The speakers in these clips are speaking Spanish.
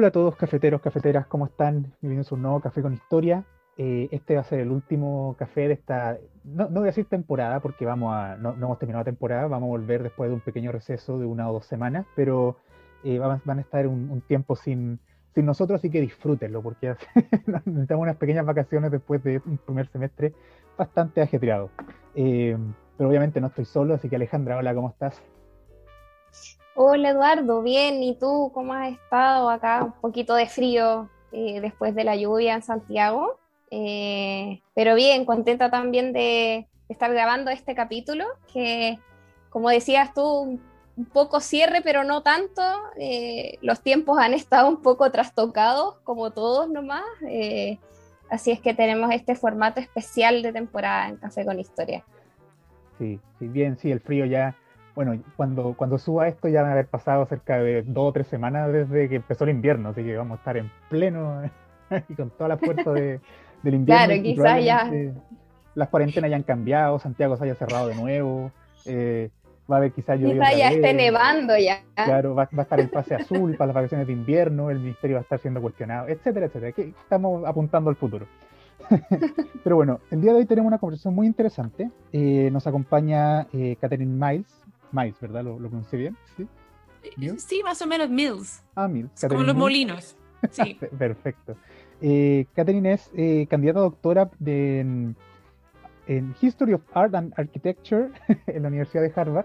Hola a todos cafeteros, cafeteras, ¿cómo están? Bienvenidos a un nuevo Café con Historia. Eh, este va a ser el último café de esta, no, no voy a decir temporada porque vamos a, no, hemos terminado la temporada, vamos a volver después de un pequeño receso de una o dos semanas, pero eh, van, a estar un, un tiempo sin, sin nosotros, así que disfrútenlo porque necesitamos unas pequeñas vacaciones después de un primer semestre bastante ajetreado. Eh, pero obviamente no estoy solo, así que Alejandra, hola, ¿cómo estás? Hola Eduardo, bien, ¿y tú cómo has estado acá? Un poquito de frío eh, después de la lluvia en Santiago, eh, pero bien, contenta también de estar grabando este capítulo, que como decías tú, un, poco cierre, pero no tanto, eh, los tiempos han estado un poco trastocados, como todos nomás, eh, así es que tenemos este formato especial de temporada en Café con Historia. Sí, sí, bien, sí, el frío ya, bueno, cuando, cuando suba esto ya van a haber pasado cerca de dos o tres semanas desde que empezó el invierno, así que vamos a estar en pleno y con toda la fuerza de, del invierno. Claro, quizás ya. Las cuarentenas ya han cambiado, Santiago se haya cerrado de nuevo, eh, va a haber quizás lluvia Quizá otra ya esté nevando ya. Claro, va, va a estar el pase azul para las vacaciones de invierno, el ministerio va a estar siendo cuestionado, etcétera, etcétera. Que estamos apuntando al futuro. Pero bueno, el día de hoy tenemos una conversación muy interesante. Eh, nos acompaña eh, Catherine Miles. Miles, ¿verdad? ¿Lo, lo pronuncié bien? Sí. ¿Mills? Sí, más o menos Mills. Ah, Miles. Es como los Mills. molinos. Sí. Perfecto. Eh, Catherine es eh, candidata a doctora de- en, en History of Art and Architecture en la Universidad de Harvard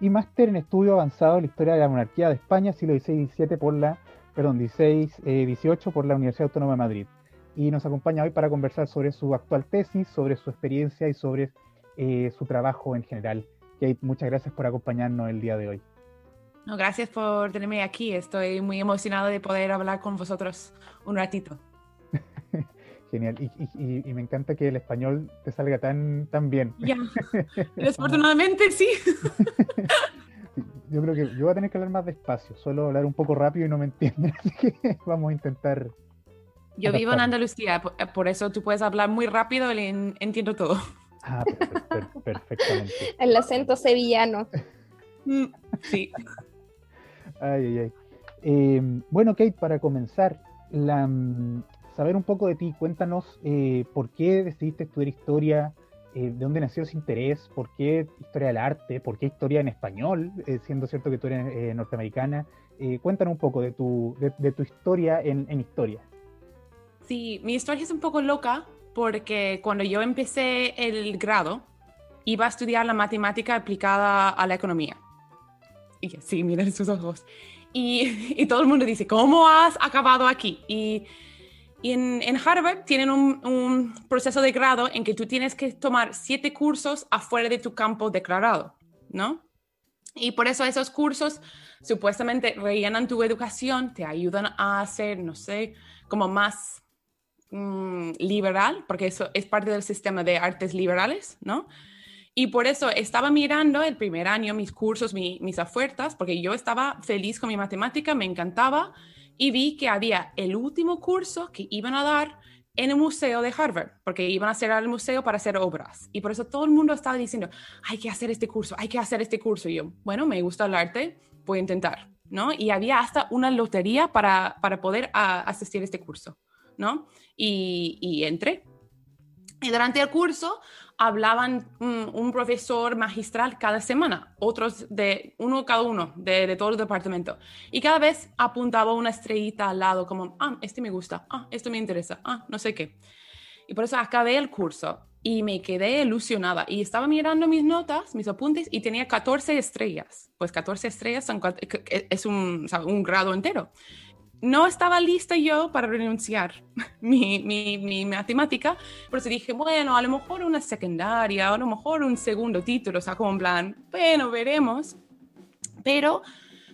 y máster en estudio avanzado en la historia de la monarquía de España, siglo XVI XVII por la, perdón, XVI, eh, XVIII por la Universidad Autónoma de Madrid. Y nos acompaña hoy para conversar sobre su actual tesis, sobre su experiencia y sobre eh, su trabajo en general. Kate, muchas gracias por acompañarnos el día de hoy. No, gracias por tenerme aquí. Estoy muy emocionado de poder hablar con vosotros un ratito. Genial. Y, y- y- y me encanta que el español te salga tan, tan bien. Ya. Desafortunadamente sí. Yo creo que yo voy a tener que hablar más despacio, suelo hablar un poco rápido y no me entienden, así que vamos a intentar. Yo vivo en. Andalucía, por, eso tú puedes hablar muy rápido y en- entiendo todo. Ah, per- per- perfectamente. El acento sevillano. Mm, Sí. Ay, ay, ay. Eh, bueno, Kate, para comenzar, la, mm, saber un poco de ti, cuéntanos eh, por qué decidiste estudiar historia, eh, de dónde nació ese interés, por qué historia del arte, por qué historia en español, eh, siendo cierto que tú eres eh, norteamericana. Eh, cuéntanos un poco de tu, de, de tu historia en, en historia. Sí, mi historia es un poco loca porque cuando yo empecé el grado, iba a estudiar la matemática aplicada a la economía. Y sí, miren sus ojos. Y, y todo el mundo dice, ¿cómo has acabado aquí? Y, y en, en Harvard tienen un, un proceso de grado en que tú tienes que tomar siete cursos afuera de tu campo declarado, ¿no? Y por eso esos cursos supuestamente rellenan tu educación, te ayudan a hacer, no sé, como más mm, liberal, porque eso es parte del sistema de artes liberales, ¿no? Y por eso estaba mirando el primer año mis cursos, mi- mis ofertas, porque yo estaba feliz con mi matemática, me encantaba, y vi que había el último curso que iban a dar en el museo de Harvard, porque iban a hacer al museo para hacer obras. Y por eso todo el mundo estaba diciendo, hay que hacer este curso, hay que hacer este curso. Y yo, bueno, me gusta el arte, voy a intentar, ¿no? Y había hasta una lotería para, para poder a- asistir a este curso, ¿no? Y, entré. Y durante el curso hablaban mm, un profesor magistral cada semana, otros de uno cada uno de, de todo el departamento. Y cada vez apuntaba una estrellita al lado, como, ah, este me gusta, ah, esto me interesa, ah, no sé qué. Y por eso acabé el curso y me quedé ilusionada. Y estaba mirando mis notas, mis apuntes, y tenía 14 estrellas. Pues 14 estrellas es un grado entero. No estaba lista yo para renunciar mi, mi, mi matemática, por eso dije, bueno, a lo mejor una secundaria, a lo mejor un segundo título, o sea, como en plan, bueno, veremos. Pero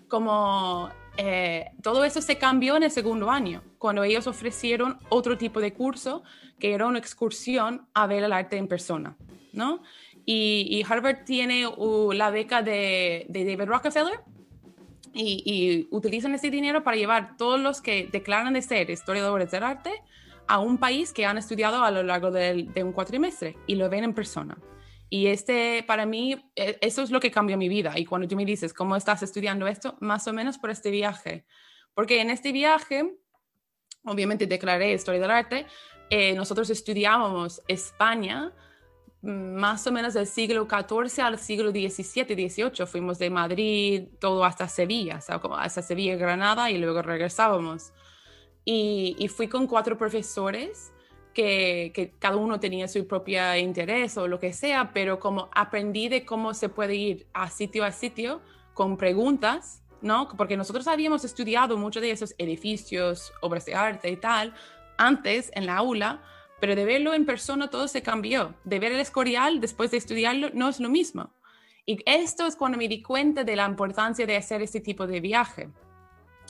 como eh, todo eso se cambió en el segundo año, cuando ellos ofrecieron otro tipo de curso, que era una excursión a ver el arte en persona, ¿no? Y, Harvard tiene uh, la beca de, David Rockefeller y, utilizan ese dinero para llevar todos los que declaran de ser historiadores del arte a un país que han estudiado a lo largo de, un cuatrimestre y lo ven en persona. Y este, para mí, e, eso es lo que cambió mi vida. Y cuando tú me dices, ¿cómo estás estudiando esto? Más o menos por este viaje. Porque en este viaje, obviamente declaré historia del arte, eh, nosotros estudiábamos España más o menos del siglo XIV al siglo XVII, XVIII. Fuimos de Madrid todo hasta Sevilla, hasta Sevilla, Granada y luego regresábamos. Y, fui con cuatro profesores que, cada uno tenía su propio interés o lo que sea, pero como aprendí de cómo se puede ir a sitio a sitio con preguntas, ¿no? Porque nosotros habíamos estudiado muchos de esos edificios, obras de arte y tal, antes en la aula, pero de verlo en persona todo se cambió. De ver el Escorial después de estudiarlo no es lo mismo. Y esto es cuando me di cuenta de la importancia de hacer este tipo de viaje.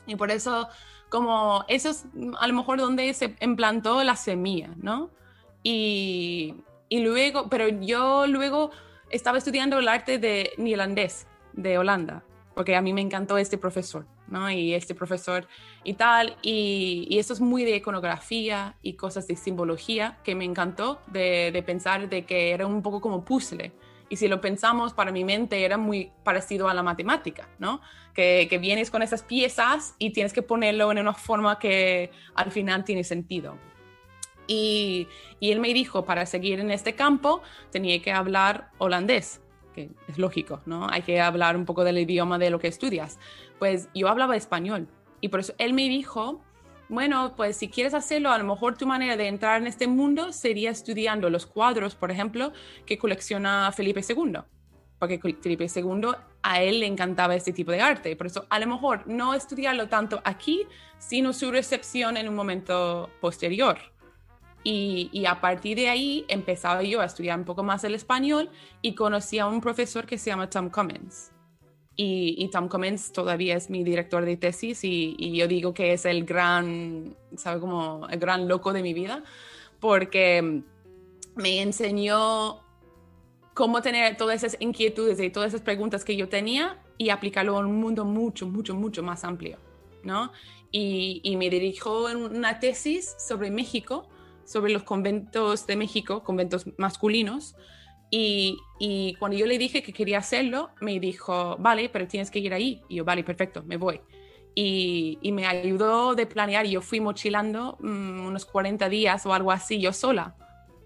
Y por eso como eso es a lo mejor donde se implantó la semilla, ¿no? Y, y luego, pero yo luego estaba estudiando el arte de neerlandés de Holanda, porque a mí me encantó este profesor, ¿no? Y este profesor y tal, y, y eso es muy de iconografía y cosas de simbología que me encantó de, pensar de que era un poco como puzzle y si lo pensamos, para mi mente era muy parecido a la matemática, ¿no? Que, que, vienes con esas piezas y tienes que ponerlo en una forma que al final tiene sentido. Y, y él me dijo, para seguir en este campo, tenía que hablar holandés, que es lógico, ¿no? Hay que hablar un poco del idioma de lo que estudias. Pues yo hablaba español y por eso él me dijo, bueno, pues si quieres hacerlo, a lo mejor tu manera de entrar en este mundo sería estudiando los cuadros, por ejemplo, que colecciona Felipe II. Porque Felipe II a él le encantaba este tipo de arte. Por eso, a lo mejor no estudiarlo tanto aquí, sino su recepción en un momento posterior. Y, y, a partir de ahí empezaba yo a estudiar un poco más el español y conocí a un profesor que se llama Tom Cummins y, Tom Cummins todavía es mi director de tesis y, yo digo que es el gran, ¿sabe? Como el gran loco de mi vida, porque me enseñó cómo tener todas esas inquietudes y todas esas preguntas que yo tenía y aplicarlo en un mundo mucho, mucho, mucho más amplio, ¿no? Y, y me dirigió en una tesis sobre México, sobre los conventos de México, conventos masculinos, y, cuando yo le dije que quería hacerlo, me dijo, vale, pero tienes que ir ahí. Y yo, vale, perfecto, me voy. Y, me ayudó de planear. Yo fui mochilando mm, unos 40 días o algo así, yo sola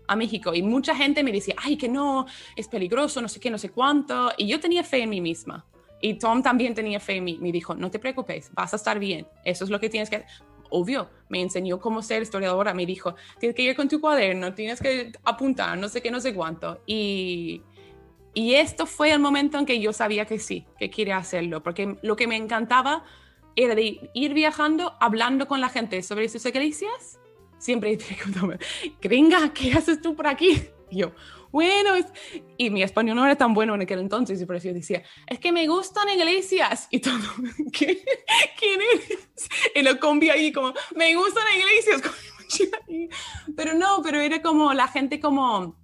a México. Y mucha gente me decía, ay, que no, es peligroso, no sé qué, no sé cuánto. Y yo tenía fe en mí misma. Y Tom también tenía fe en mí. Me dijo, no te preocupes, vas a estar bien. Eso es lo que tienes que obvio, me enseñó cómo ser historiadora, me dijo, tienes que ir con tu cuaderno, tienes que apuntar, no sé qué, no sé cuánto. Y, y esto fue el momento en que yo sabía que sí, que quería hacerlo, porque lo que me encantaba era ir viajando, hablando con la gente sobre sus iglesias. Siempre gringa, ¿qué haces tú por aquí? Y yo, bueno, y mi español no era tan bueno en aquel entonces, y por eso yo decía, es que me gustan iglesias, y todo, ¿qué? ¿Quién eres? Y lo combi ahí como, me gustan iglesias, pero no, pero era como la gente como,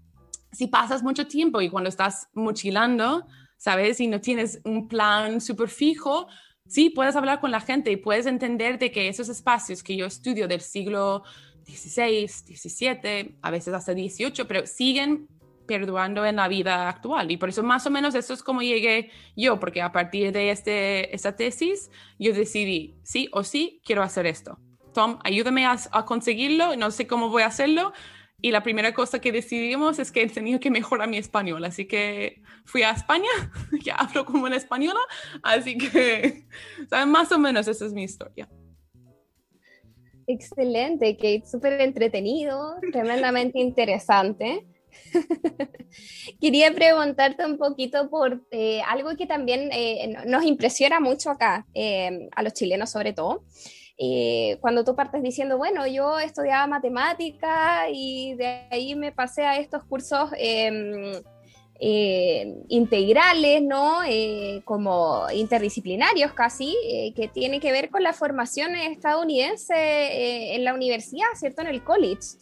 si pasas mucho tiempo y cuando estás mochilando, ¿sabes? Y no tienes un plan súper fijo, sí, puedes hablar con la gente y puedes entender de que esos espacios que yo estudio del siglo 16, 17, a veces hasta 18, pero siguen perdurando en la vida actual. Y por eso más o menos eso es como llegué yo, porque a partir de este, esta tesis yo decidí, sí o sí, quiero hacer esto. Tom, ayúdame a, conseguirlo, no sé cómo voy a hacerlo. Y la primera cosa que decidimos es que tenía que mejorar mi español. Así que fui a España, ya hablo como una española, así que, ¿saben? Más o menos esa es mi historia. Excelente, Kate, súper entretenido, tremendamente interesante. Quería preguntarte un poquito por eh, algo que también eh, nos impresiona mucho acá, eh, a los chilenos sobre todo. cuando tú partes diciendo, bueno, yo estudiaba matemática y de ahí me pasé a estos cursos em, eh, integrales, ¿no? Eh, como interdisciplinarios casi, eh, que tienen que ver con la formación estadounidense en la universidad, ¿cierto? En el college.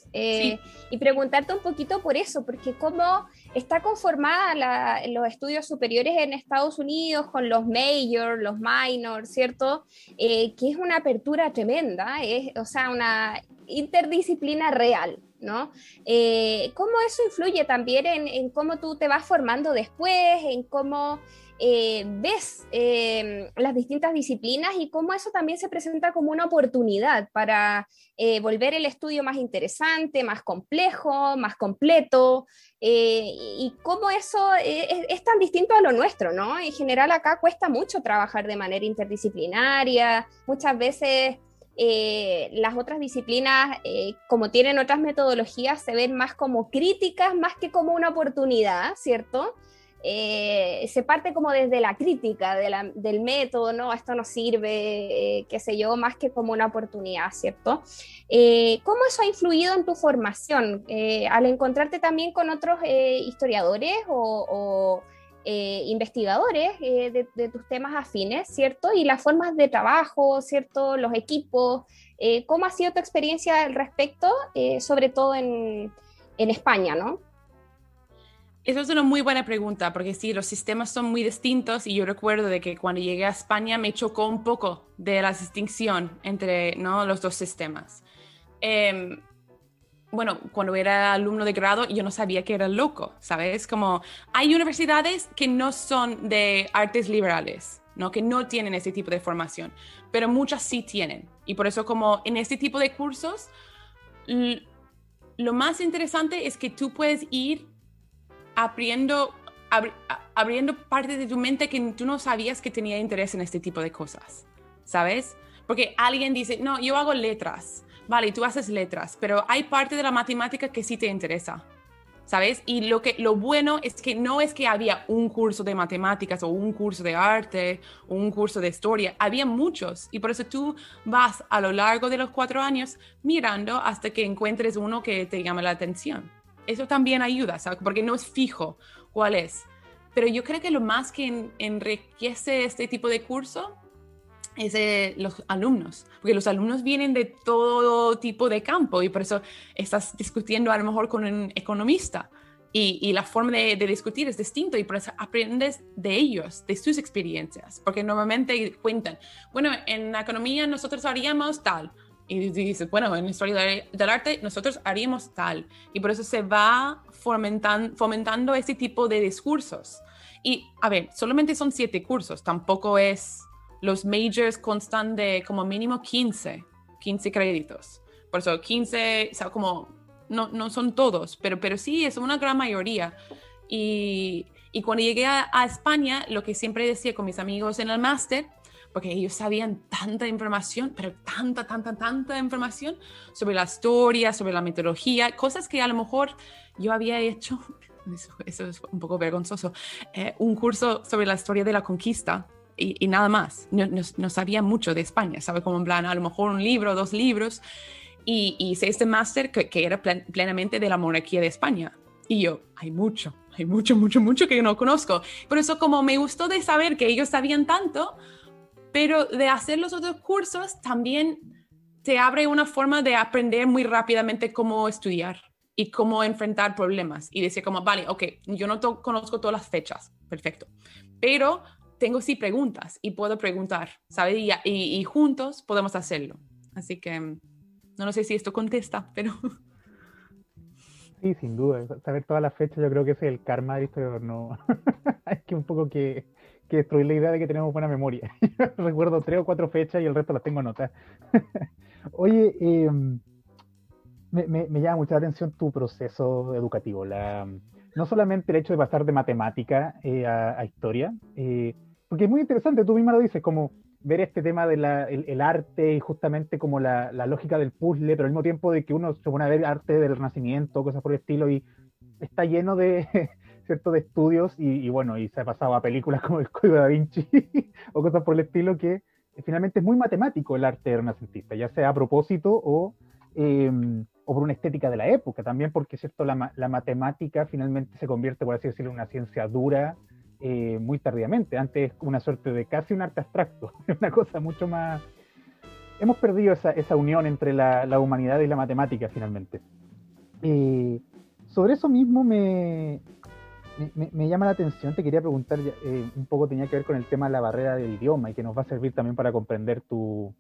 Y preguntarte un poquito por eso, porque cómo está conformada los estudios superiores en Estados Unidos con los majors, los minors, ¿cierto? que es una apertura tremenda, es, o sea, una interdisciplina real, ¿no? Eh, ¿Cómo eso influye también en, cómo tú te vas formando después, en cómo eh, ves em, las distintas disciplinas y cómo eso también se presenta como una oportunidad para eh, volver el estudio más interesante, más complejo, más completo, y cómo eso es, es, tan distinto a lo nuestro, ¿no? En general acá cuesta mucho trabajar de manera interdisciplinaria, muchas veces eh, las otras disciplinas, eh, como tienen otras metodologías, se ven más como críticas más que como una oportunidad, ¿cierto? Eh, se parte como desde la crítica del método, ¿no? Esto no sirve, qué sé yo, más que como una oportunidad, ¿cierto? ¿Cómo eso ha influido en tu formación? al encontrarte también con otros historiadores o eh, investigadores eh, de, tus temas afines, ¿cierto? Y las formas de trabajo, ¿cierto? Los equipos. Eh, ¿Cómo ha sido tu experiencia al respecto, sobre todo en, en España, ¿no? Esa es una muy buena pregunta, porque sí, los sistemas son muy distintos y yo recuerdo de que cuando llegué a España me chocó un poco de la distinción entre ¿no? los dos sistemas. Eh, bueno, cuando era alumno de grado, yo no sabía que era loco, ¿sabes? Como hay universidades que no son de artes liberales, ¿no? Que no tienen ese tipo de formación, pero muchas sí tienen. Y por eso como en este tipo de cursos, lo más interesante es que tú puedes ir abriendo, abriendo partes de tu mente que tú no sabías que tenía interés en este tipo de cosas, ¿sabes? Porque alguien dice, no, yo hago letras vale, tú haces letras, pero hay parte de la matemática que sí te interesa. ¿Sabes? Y lo, que, lo bueno es que no es que había un curso de matemáticas o un curso de arte o un curso de historia, había muchos y por eso tú vas a lo largo de los cuatro años mirando hasta que encuentres uno que te llame la atención. Eso también ayuda, ¿sabes? Porque no es fijo cuál es. Pero yo creo que lo más que enriquece este tipo de curso es de los alumnos, porque los alumnos vienen de todo tipo de campo y por eso estás discutiendo a lo mejor con un economista y, la forma de, discutir es distinto y por eso aprendes de ellos, de sus experiencias, porque normalmente cuentan, bueno, en la economía nosotros haríamos tal. Y dices, bueno, en historia del arte nosotros haríamos tal. Y por eso se va fomentando, fomentando ese tipo de discursos. Y, a ver, solamente son siete cursos, tampoco es los majors constan de como mínimo 15, 15 créditos. Por eso 15, o sea, como, no, no son todos, pero, pero sí es una gran mayoría. Y, y cuando llegué a, España, lo que siempre decía con mis amigos en el máster, porque ellos sabían tanta información, pero tanta, tanta, tanta información sobre la historia, sobre la metodología, cosas que a lo mejor yo había hecho, eso, es un poco vergonzoso, eh, un curso sobre la historia de la conquista y, nada más. No, sabía mucho de España, sabe como en plan, a lo mejor un libro, dos libros. Y, hice este máster que, era plenamente de la monarquía de España. Y yo, hay mucho, hay mucho, mucho, mucho que no conozco. Por eso como me gustó de saber que ellos sabían tanto, pero de hacer los otros cursos también te abre una forma de aprender muy rápidamente cómo estudiar y cómo enfrentar problemas. Y decir como, vale, ok, yo no conozco todas las fechas, perfecto. Pero tengo sí preguntas y puedo preguntar, ¿sabes? Y, y, juntos podemos hacerlo. Así que no, sé si esto contesta, pero... Sí, sin duda. Saber todas las fechas yo creo que es el karma del historiador. No, hay que un poco que, que, destruir la idea de que tenemos buena memoria. recuerdo tres o cuatro fechas y el resto las tengo anotadas. Oye, em, me, me, llama mucha atención tu proceso educativo. La, no solamente el hecho de pasar de matemática eh, a, historia, eh, porque es muy interesante, tú misma lo dices, como ver este tema del el arte y justamente como la, lógica del puzzle, pero al mismo tiempo de que uno se pone a ver arte del Renacimiento, cosas por el estilo, y está lleno de, ¿cierto? de estudios, y, bueno, y se ha pasado a películas como El Código da Vinci o cosas por el estilo, que finalmente es muy matemático el arte renacentista, ya sea a propósito o em, o por una estética de la época, también porque ¿cierto? La, matemática finalmente se convierte, por así decirlo, en una ciencia dura eh, muy tardíamente. Antes es una suerte de casi un arte abstracto, una cosa mucho más... Hemos perdido esa, esa unión entre la, humanidad y la matemática finalmente. Sobre eso mismo me, llama la atención, te quería preguntar, eh, un poco tenía que ver con el tema de la barrera del idioma y que nos va a servir también para comprender tu,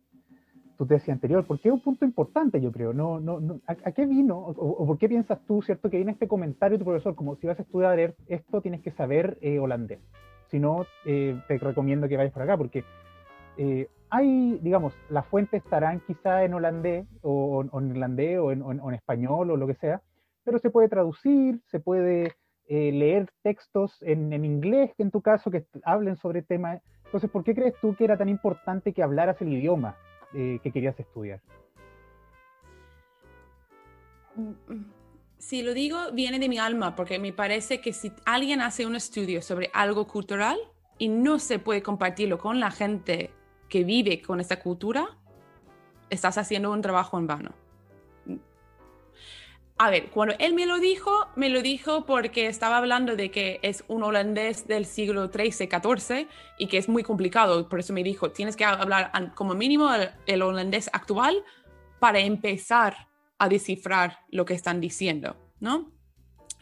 tu tesis anterior, porque es un punto importante, yo creo. No, no, no ¿a, ¿a, qué vino o, por qué piensas tú, cierto, que viene este comentario de tu profesor, como si vas a estudiar esto tienes que saber eh, holandés? Si no, eh, te recomiendo que vayas por acá, porque eh, hay, digamos, las fuentes estarán quizá en holandés o, o en irlandés o en, español o lo que sea, pero se puede traducir, se puede eh, leer textos en, en, inglés, en tu caso, que hablen sobre temas. Entonces, ¿por qué crees tú que era tan importante que hablaras el idioma eh, que querías estudiar? Si lo digo, viene de mi alma, porque me parece que si alguien hace un estudio sobre algo cultural y no se puede compartirlo con la gente que vive con esa cultura, estás haciendo un trabajo en vano. A ver, cuando él me lo dijo, me lo dijo porque estaba hablando de que es un holandés del siglo XIII, XIV y que es muy complicado. Por eso me dijo, tienes que hablar como mínimo el, el holandés actual para empezar a descifrar lo que están diciendo, ¿no?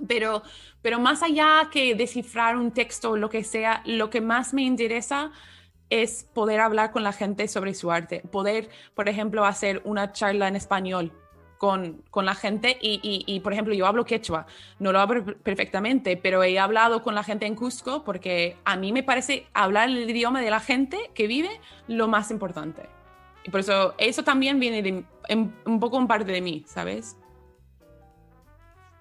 Pero, pero más allá que descifrar un texto o lo que sea, lo que más me interesa es poder hablar con la gente sobre su arte, poder, por ejemplo, hacer una charla en español con, con, la gente y, y, y, por ejemplo, yo hablo quechua, no lo hablo perfectamente, pero he hablado con la gente en Cusco porque a mí me parece hablar el idioma de la gente que vive lo más importante. Y por eso, eso también viene de, en, un poco en parte de mí, ¿sabes?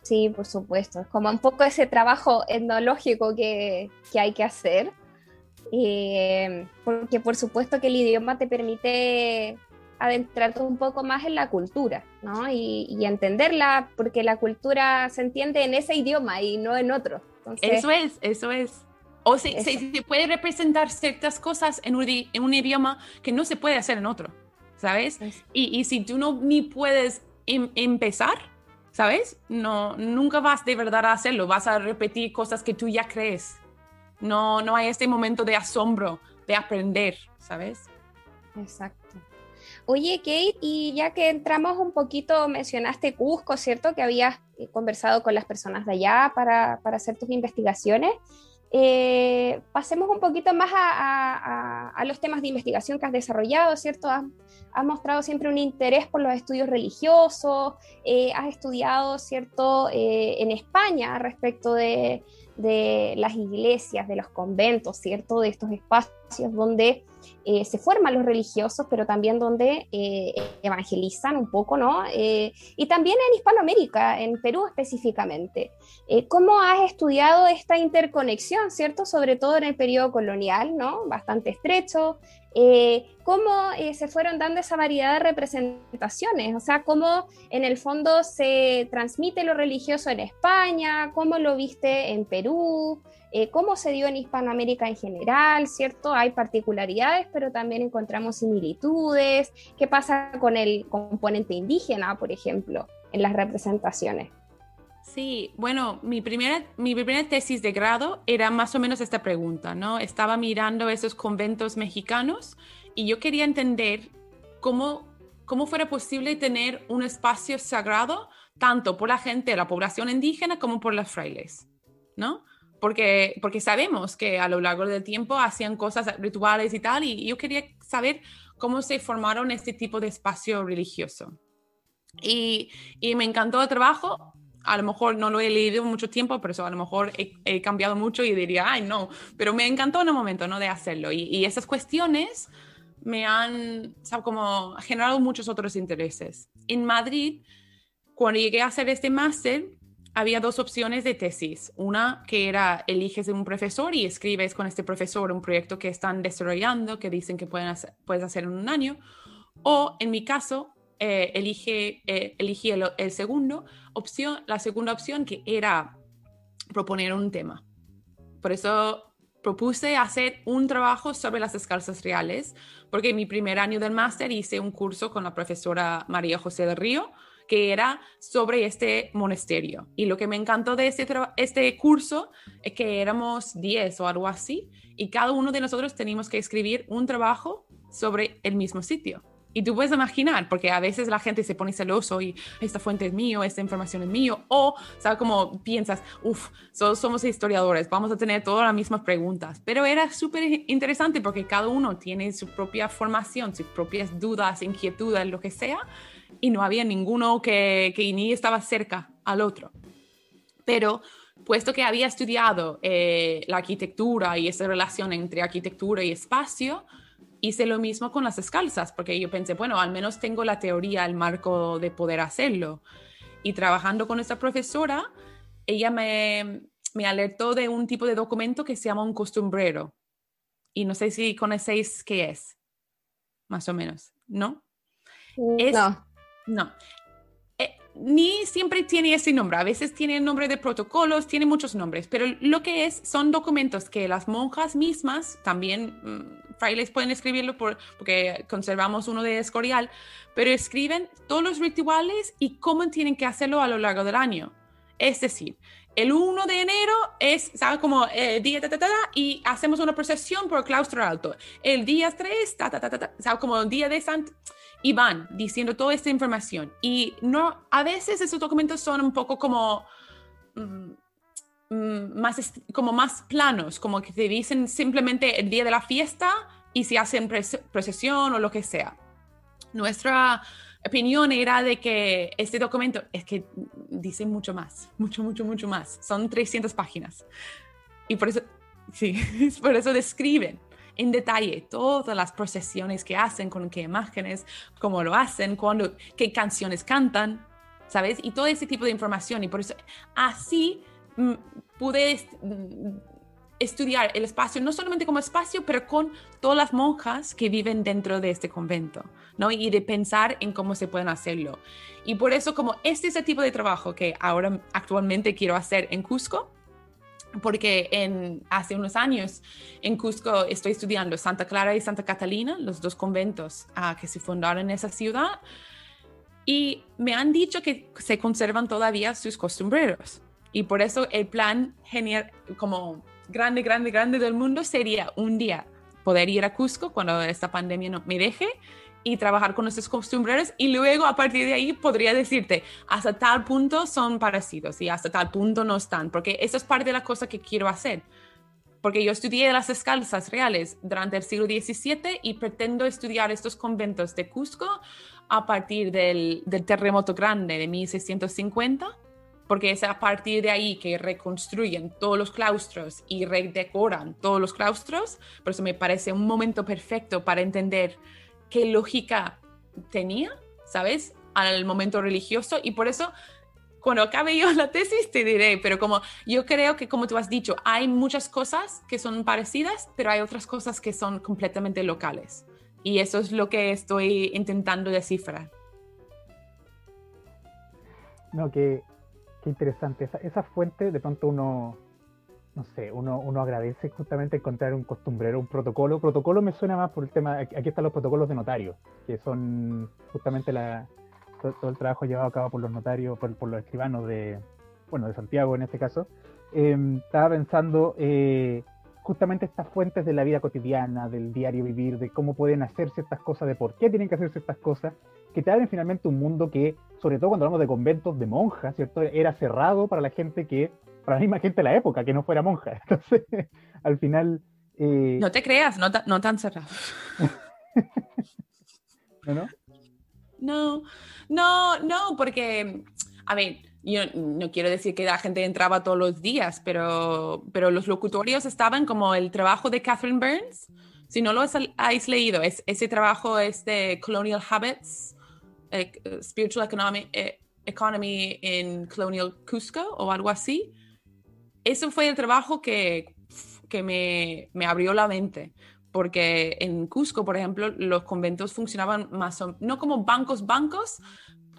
Sí, por supuesto. Es como un poco ese trabajo etnológico que, que hay que hacer. Eh, porque por supuesto que el idioma te permite adentrarte un poco más en la cultura, ¿no? Y, y, entenderla, porque la cultura se entiende en ese idioma y no en otro. Entonces, eso es, eso es. O se, se, se, puede representar ciertas cosas en un, en un, idioma que no se puede hacer en otro, ¿sabes? Y, y, si tú no ni puedes em, empezar, ¿sabes? No, nunca vas de verdad a hacerlo, vas a repetir cosas que tú ya crees. No, no hay este momento de asombro, de aprender, ¿sabes? Exacto. Oye, Kate, y ya que entramos un poquito, mencionaste Cusco, ¿cierto? Que habías eh, conversado con las personas de allá para, para hacer tus investigaciones. Eh, pasemos un poquito más a, a, a, los temas de investigación que has desarrollado, ¿cierto? Has, has mostrado siempre un interés por los estudios religiosos, eh, has estudiado, ¿cierto?, eh, en España respecto de, de, las iglesias, de los conventos, ¿cierto?, de estos espacios donde eh, se forman los religiosos, pero también donde eh, evangelizan un poco, ¿no? Eh, y también en Hispanoamérica, en Perú específicamente. ¿Cómo has estudiado esta interconexión, ¿cierto? Sobre todo en el periodo colonial, ¿no? Bastante estrecho. ¿Cómo se fueron dando esa variedad de representaciones? O sea, ¿cómo en el fondo se transmite lo religioso en España? ¿Cómo lo viste en Perú? Eh, cómo se dio en Hispanoamérica en general, ¿cierto? Hay particularidades, pero también encontramos similitudes. ¿Qué pasa con el componente indígena, por ejemplo, en las representaciones? Sí, bueno, mi primera, mi primera tesis de grado era más o menos esta pregunta, ¿no? Estaba mirando esos conventos mexicanos y yo quería entender cómo, cómo fuera posible tener un espacio sagrado tanto por la gente, la población indígena, como por los frailes, ¿no? Porque, porque sabemos que a lo largo del tiempo hacían cosas rituales y tal, y yo quería saber cómo se formaron este tipo de espacio religioso. Y, y me encantó el trabajo, a lo mejor no lo he leído mucho tiempo, pero eso a lo mejor he, he, cambiado mucho y diría, ay, no, pero me encantó en el momento, ¿no? De hacerlo. Y, y esas cuestiones me han. Como generado muchos otros intereses. En Madrid, cuando llegué a hacer este máster, había dos opciones de tesis. Una que era eliges un profesor y escribes con este profesor un proyecto que están desarrollando, que dicen que pueden hacer, puedes hacer en un año. O en mi caso, eh, elige, eh, elegí el, segundo opción, la segunda opción que era proponer un tema. Por eso propuse hacer un trabajo sobre las descalzas reales, porque en mi primer año del máster hice un curso con la profesora María José de Río, que era sobre este monasterio. Y lo que me encantó de este, este curso es que éramos 10 o algo así, y cada uno de nosotros teníamos que escribir un trabajo sobre el mismo sitio. Y tú puedes imaginar, porque a veces la gente se pone celoso y esta fuente es mío, esta información es mío, o, ¿sabes? Como piensas, uff, somos historiadores, vamos a tener todas las mismas preguntas. Pero era súper interesante porque cada uno tiene su propia formación, sus propias dudas, inquietudes, lo que sea, y no había ninguno que, que ni estaba cerca al otro. Pero puesto que había estudiado eh, la arquitectura y esa relación entre arquitectura y espacio, hice lo mismo con las escalzas, porque yo pensé, bueno, al menos tengo la teoría, el marco de poder hacerlo. Y trabajando con esta profesora, ella me, me alertó de un tipo de documento que se llama un costumbrero. Y no sé si conocéis qué es, más o menos, ¿no? no. No. Eh, ni siempre tiene ese nombre, a veces tiene el nombre de protocolos, tiene muchos nombres, pero lo que es son documentos que las monjas mismas, también mm, frailes pueden escribirlo por, porque conservamos uno de Escorial, pero escriben todos los rituales y cómo tienen que hacerlo a lo largo del año. Es decir, el 1 de enero es, ¿sabes? Como eh, día, ta, ta, ta, y hacemos una procesión por claustro alto. El día 3, ta, ta, ta, ta, ¿sabes? Como el día de Sant y van diciendo toda esta información. Y no, a veces esos documentos son un poco como, mm, mm, más, como más planos, como que te dicen simplemente el día de la fiesta y si hacen procesión o lo que sea. Nuestra opinión era de que este documento es que dice mucho más, mucho, mucho, mucho más. Son 300 páginas. Y por eso, sí, por eso describen en detalle todas las procesiones que hacen, con qué imágenes, cómo lo hacen, cuándo, qué canciones cantan, ¿sabes? Y todo ese tipo de información. Y por eso así mm, pude mm, estudiar el espacio, no solamente como espacio, pero con todas las monjas que viven dentro de este convento, ¿no? Y de pensar en cómo se pueden hacerlo. Y por eso, como este es el tipo de trabajo que ahora actualmente quiero hacer en Cusco, porque en, hace unos años en Cusco estoy estudiando Santa Clara y Santa Catalina, los dos conventos ah, que se fundaron en esa ciudad, y me han dicho que se conservan todavía sus costumbreros. Y por eso el plan genial, como grande, grande, grande del mundo sería un día poder ir a Cusco cuando esta pandemia no me deje y trabajar con nuestros costumbres y luego a partir de ahí podría decirte hasta tal punto son parecidos y hasta tal punto no están, porque eso es parte de la cosa que quiero hacer. Porque yo estudié las escalzas reales durante el siglo XVII y pretendo estudiar estos conventos de Cusco a partir del, del terremoto grande de 1650 porque es a partir de ahí que reconstruyen todos los claustros y redecoran todos los claustros. Por eso me parece un momento perfecto para entender qué lógica tenía, ¿sabes? Al momento religioso y por eso cuando acabe yo la tesis te diré, pero como yo creo que como tú has dicho, hay muchas cosas que son parecidas, pero hay otras cosas que son completamente locales. Y eso es lo que estoy intentando descifrar. No, qué, qué interesante. Esa, esa fuente de pronto uno no sé, uno, uno agradece justamente encontrar un costumbrero, un protocolo. Protocolo me suena más por el tema, aquí están los protocolos de notario, que son justamente la, todo, el trabajo llevado a cabo por los notarios, por, los escribanos de, bueno, de Santiago en este caso. Em, estaba pensando eh, justamente estas fuentes de la vida cotidiana, del diario vivir, de cómo pueden hacerse estas cosas, de por qué tienen que hacerse estas cosas, que te abren finalmente un mundo que, sobre todo cuando hablamos de conventos de monjas, ¿cierto? Era cerrado para la gente que para la misma gente de la época que no fuera monja. Entonces, al final... Eh, no te creas, no, no tan cerrado. ¿No, no? No, no, porque, a ver, yo no quiero decir que la gente entraba todos los días, pero, pero los locutorios estaban como el trabajo de Catherine Burns. Si no lo habéis leído, es, ese trabajo es de Colonial Habits, eh, Spiritual Economy, eh, Economy in Colonial Cusco o algo así eso fue el trabajo que, que me, me, abrió la mente, porque en Cusco, por ejemplo, los conventos funcionaban más o no como bancos, bancos,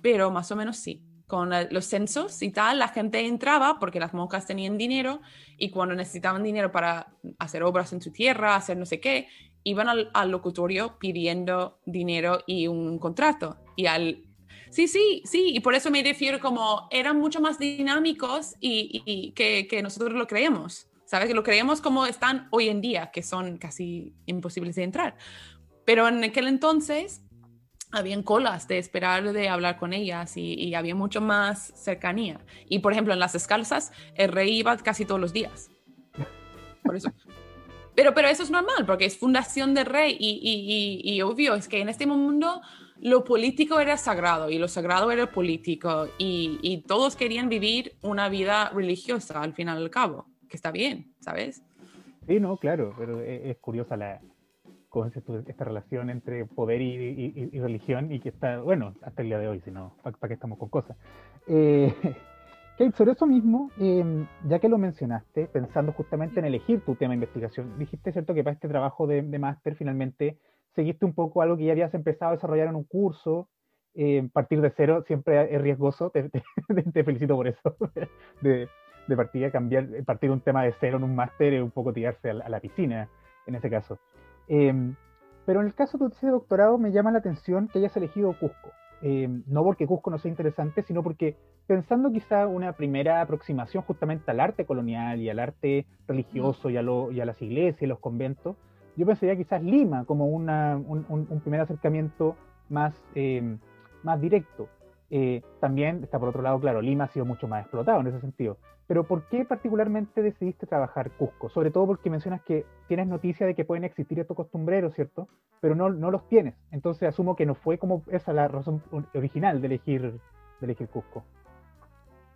pero más o menos sí. Con los censos y tal, la gente entraba porque las monjas tenían dinero y cuando necesitaban dinero para hacer obras en su tierra, hacer no sé qué, iban al, al locutorio pidiendo dinero y un contrato. Y al Sí, sí, sí, y por eso me refiero como eran mucho más dinámicos y, que, nosotros lo creemos, ¿sabes? Que lo creemos como están hoy en día, que son casi imposibles de entrar. Pero en aquel entonces habían colas de esperar de hablar con ellas y, había mucho más cercanía. Y por ejemplo, en las descalzas, el rey iba casi todos los días. Por eso. Pero, pero eso es normal, porque es fundación del rey y, y, obvio, es que en este mundo lo político era sagrado y lo sagrado era político y, todos querían vivir una vida religiosa al final del cabo, que está bien, ¿sabes? Sí, no, claro, pero es, es curiosa la, esta relación entre poder y, religión y que está, bueno, hasta el día de hoy, si no, ¿para qué estamos con cosas? Eh, Kate, sobre eso mismo, em, ya que lo mencionaste, pensando justamente en elegir tu tema de investigación, dijiste, ¿cierto?, que para este trabajo de, máster finalmente seguiste un poco algo que ya habías empezado a desarrollar en un curso, eh, partir de cero siempre es riesgoso, te, felicito por eso, de, de partida, cambiar, partir un tema de cero en un máster es un poco tirarse a la piscina, en ese caso. Em, pero en el caso de tu tesis de doctorado me llama la atención que hayas elegido Cusco. Em, no porque Cusco no sea interesante, sino porque pensando quizá una primera aproximación justamente al arte colonial y al arte religioso y a, y a las iglesias y los conventos, yo pensaría quizás Lima como un, un, primer acercamiento más, em, más directo. Eh, también está por otro lado, claro, Lima ha sido mucho más explotado en ese sentido. Pero ¿por qué particularmente decidiste trabajar Cusco? Sobre todo porque mencionas que tienes noticia de que pueden existir estos costumbreros, ¿cierto? Pero no, no los tienes. Entonces asumo que no fue como esa la razón original de elegir, de elegir Cusco.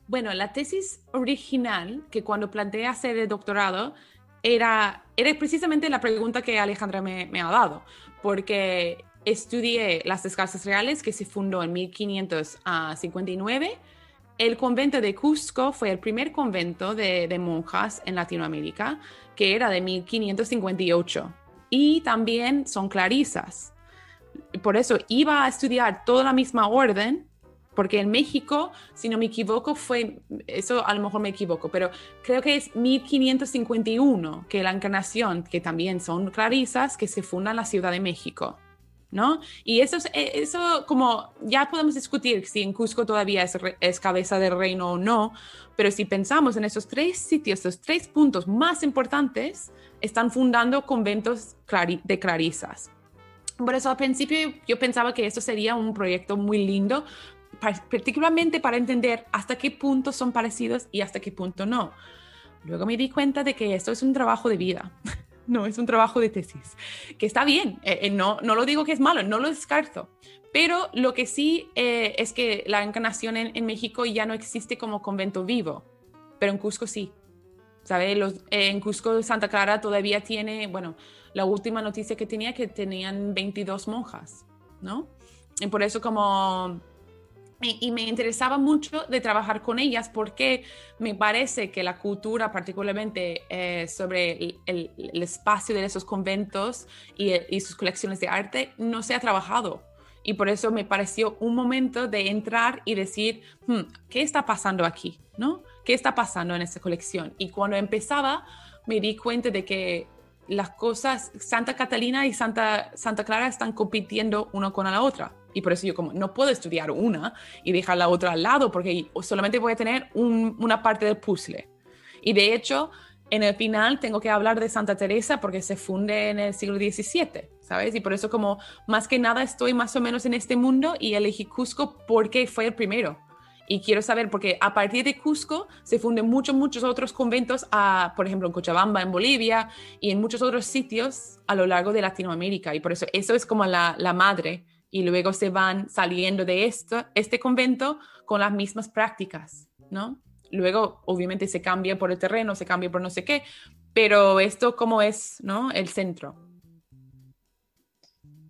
Bueno, la tesis original, que cuando planteé hacer el doctorado, era, era precisamente la pregunta que Alejandra me, ha dado, porque estudié las descalzas reales que se fundó en 1559 el convento de Cusco fue el primer convento de, monjas en Latinoamérica, que era de 1558. Y también son clarisas. Por eso iba a estudiar toda la misma orden, porque en México, si no me equivoco, fue, eso a lo mejor me equivoco, pero creo que es 1551 que la encarnación, que también son clarisas, que se funda en la Ciudad de México. ¿no? Y eso, eh, eso como ya podemos discutir si en Cusco todavía es, cabeza del reino o no, pero si pensamos en esos tres sitios, esos tres puntos más importantes, están fundando conventos de clarisas. Por eso al principio yo pensaba que eso sería un proyecto muy lindo, particularmente para entender hasta qué punto son parecidos y hasta qué punto no. Luego me di cuenta de que esto es un trabajo de vida. no es un trabajo de tesis, que está bien, eh, eh, no, no lo digo que es malo, no lo descarto, pero lo que sí eh, es que la encarnación en, México ya no existe como convento vivo, pero en Cusco sí. ¿Sabe? En Cusco Santa Clara todavía tiene, bueno, la última noticia que tenía que tenían 22 monjas, ¿no? Y por eso como y, me interesaba mucho de trabajar con ellas porque me parece que la cultura, particularmente eh, sobre el, espacio de esos conventos y, sus colecciones de arte, no se ha trabajado. Y por eso me pareció un momento de entrar y decir, hmm, ¿qué está pasando aquí? ¿No? ¿Qué está pasando en esta colección? Y cuando empezaba, me di cuenta de que las cosas, Santa Catalina y Santa, Santa Clara están compitiendo uno con la otra y por eso yo como no puedo estudiar una y dejar la otra al lado porque solamente voy a tener una parte del puzzle. Y de hecho, en el final tengo que hablar de Santa Teresa porque se funde en el siglo XVII, ¿sabes? Y por eso como más que nada estoy más o menos en este mundo y elegí Cusco porque fue el primero. Y quiero saber, porque a partir de Cusco se funden muchos, muchos otros conventos, a, por ejemplo, en Cochabamba, en Bolivia, y en muchos otros sitios a lo largo de Latinoamérica. Y por eso eso es como la, la madre y luego se van saliendo de esto, este convento con las mismas prácticas, ¿no? Luego, obviamente, se cambia por el terreno, se cambia por no sé qué, pero esto como es, ¿no? El centro.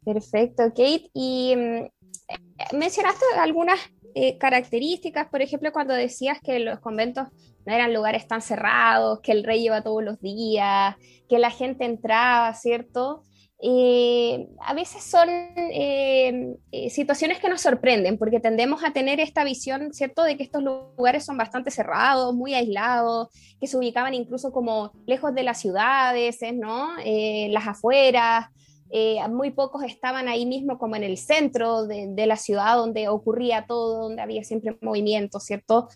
Perfecto, Kate. Y mm, mencionaste algunas eh, características, por ejemplo, cuando decías que los conventos no eran lugares tan cerrados, que el rey iba todos los días, que la gente entraba, ¿cierto? Eh, a veces son eh, eh, situaciones que nos sorprenden porque tendemos a tener esta visión, ¿cierto?, de que estos lugares son bastante cerrados, muy aislados, que se ubicaban incluso como lejos de las ciudades, ¿no?, las afueras, eh, muy pocos estaban ahí mismo como en el centro de, la ciudad donde ocurría todo, donde había siempre movimiento, ¿cierto?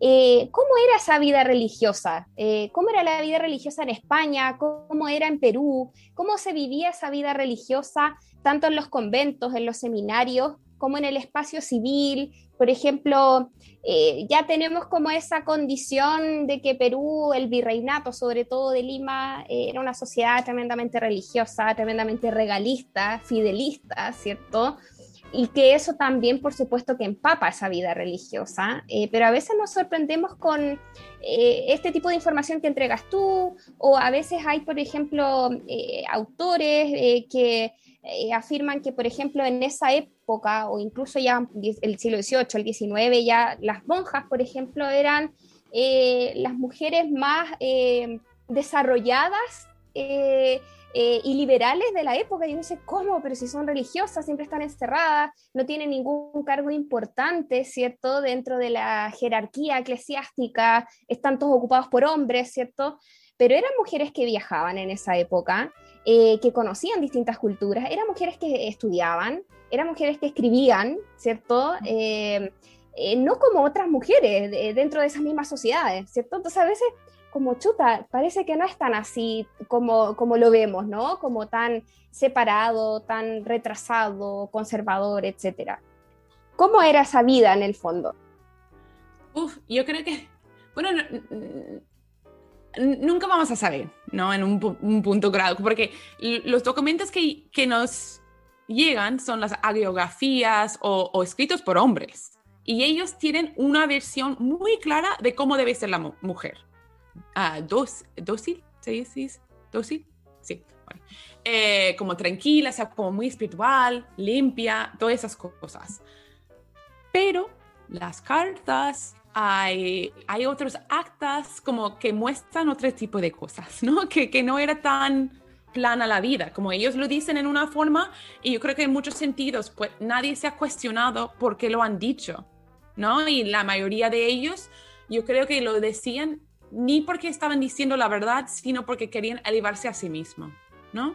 Eh, ¿Cómo era esa vida religiosa? Eh, ¿Cómo era la vida religiosa en España? ¿Cómo era en Perú? ¿Cómo se vivía esa vida religiosa tanto en los conventos, en los seminarios, como en el espacio civil. Por ejemplo, eh, ya tenemos como esa condición de que Perú, el virreinato, sobre todo de Lima, eh, era una sociedad tremendamente religiosa, tremendamente regalista, fidelista, ¿cierto? Y que eso también, por supuesto, que empapa esa vida religiosa, eh, pero a veces nos sorprendemos con este tipo de información que entregas tú, o a veces hay, por ejemplo, autores que eh, afirman que, por ejemplo, en esa época, o incluso ya el siglo XVIII, el XIX, ya las monjas, por ejemplo, eran eh, las mujeres más eh, desarrolladas y liberales de la época. Y no sé ¿cómo? Pero si son religiosas, siempre están encerradas, no tienen ningún cargo importante, ¿cierto? Dentro de la jerarquía eclesiástica, están todos ocupados por hombres, ¿cierto? Pero eran mujeres que viajaban en esa época eh, que conocían distintas culturas, eran mujeres que estudiaban, eran mujeres que escribían, ¿cierto? Eh, eh, no como otras mujeres dentro de esas mismas sociedades, ¿cierto? Entonces a veces como chuta, parece que no es tan así como, como lo vemos, ¿no? Como tan separado, tan retrasado, conservador, etc. ¿Cómo era esa vida en el fondo? Uf, yo creo que, bueno, nunca vamos a saber, ¿no? En un, punto grado, porque los documentos que, que, nos llegan son las agiografías o, escritos por hombres. Y ellos tienen una versión muy clara de cómo debe ser la mujer. Ah, dos, ¿Dócil? ¿Sí? ¿Sí? ¿Dócil? Sí. Eh, como tranquila, sea, como muy espiritual, limpia, todas esas cosas. Pero las cartas hay, otros actas como que muestran otro tipo de cosas, ¿no? Que, que no era tan plana la vida, como ellos lo dicen en una forma, y yo creo que en muchos sentidos, pues nadie se ha cuestionado por qué lo han dicho, ¿no? Y la mayoría de ellos, yo creo que lo decían ni porque estaban diciendo la verdad, sino porque querían elevarse a sí mismos, ¿no?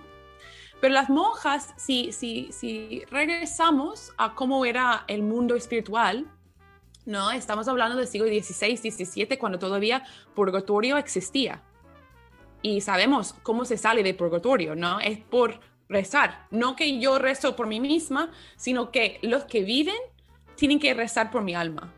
Pero las monjas, si, si, si regresamos a cómo era el mundo espiritual, ¿no? Estamos hablando del siglo XVI, XVII, cuando todavía purgatorio existía. Y sabemos cómo se sale de purgatorio, ¿no? Es por rezar. No que yo rezo por mí misma, sino que los que viven tienen que rezar por mi alma.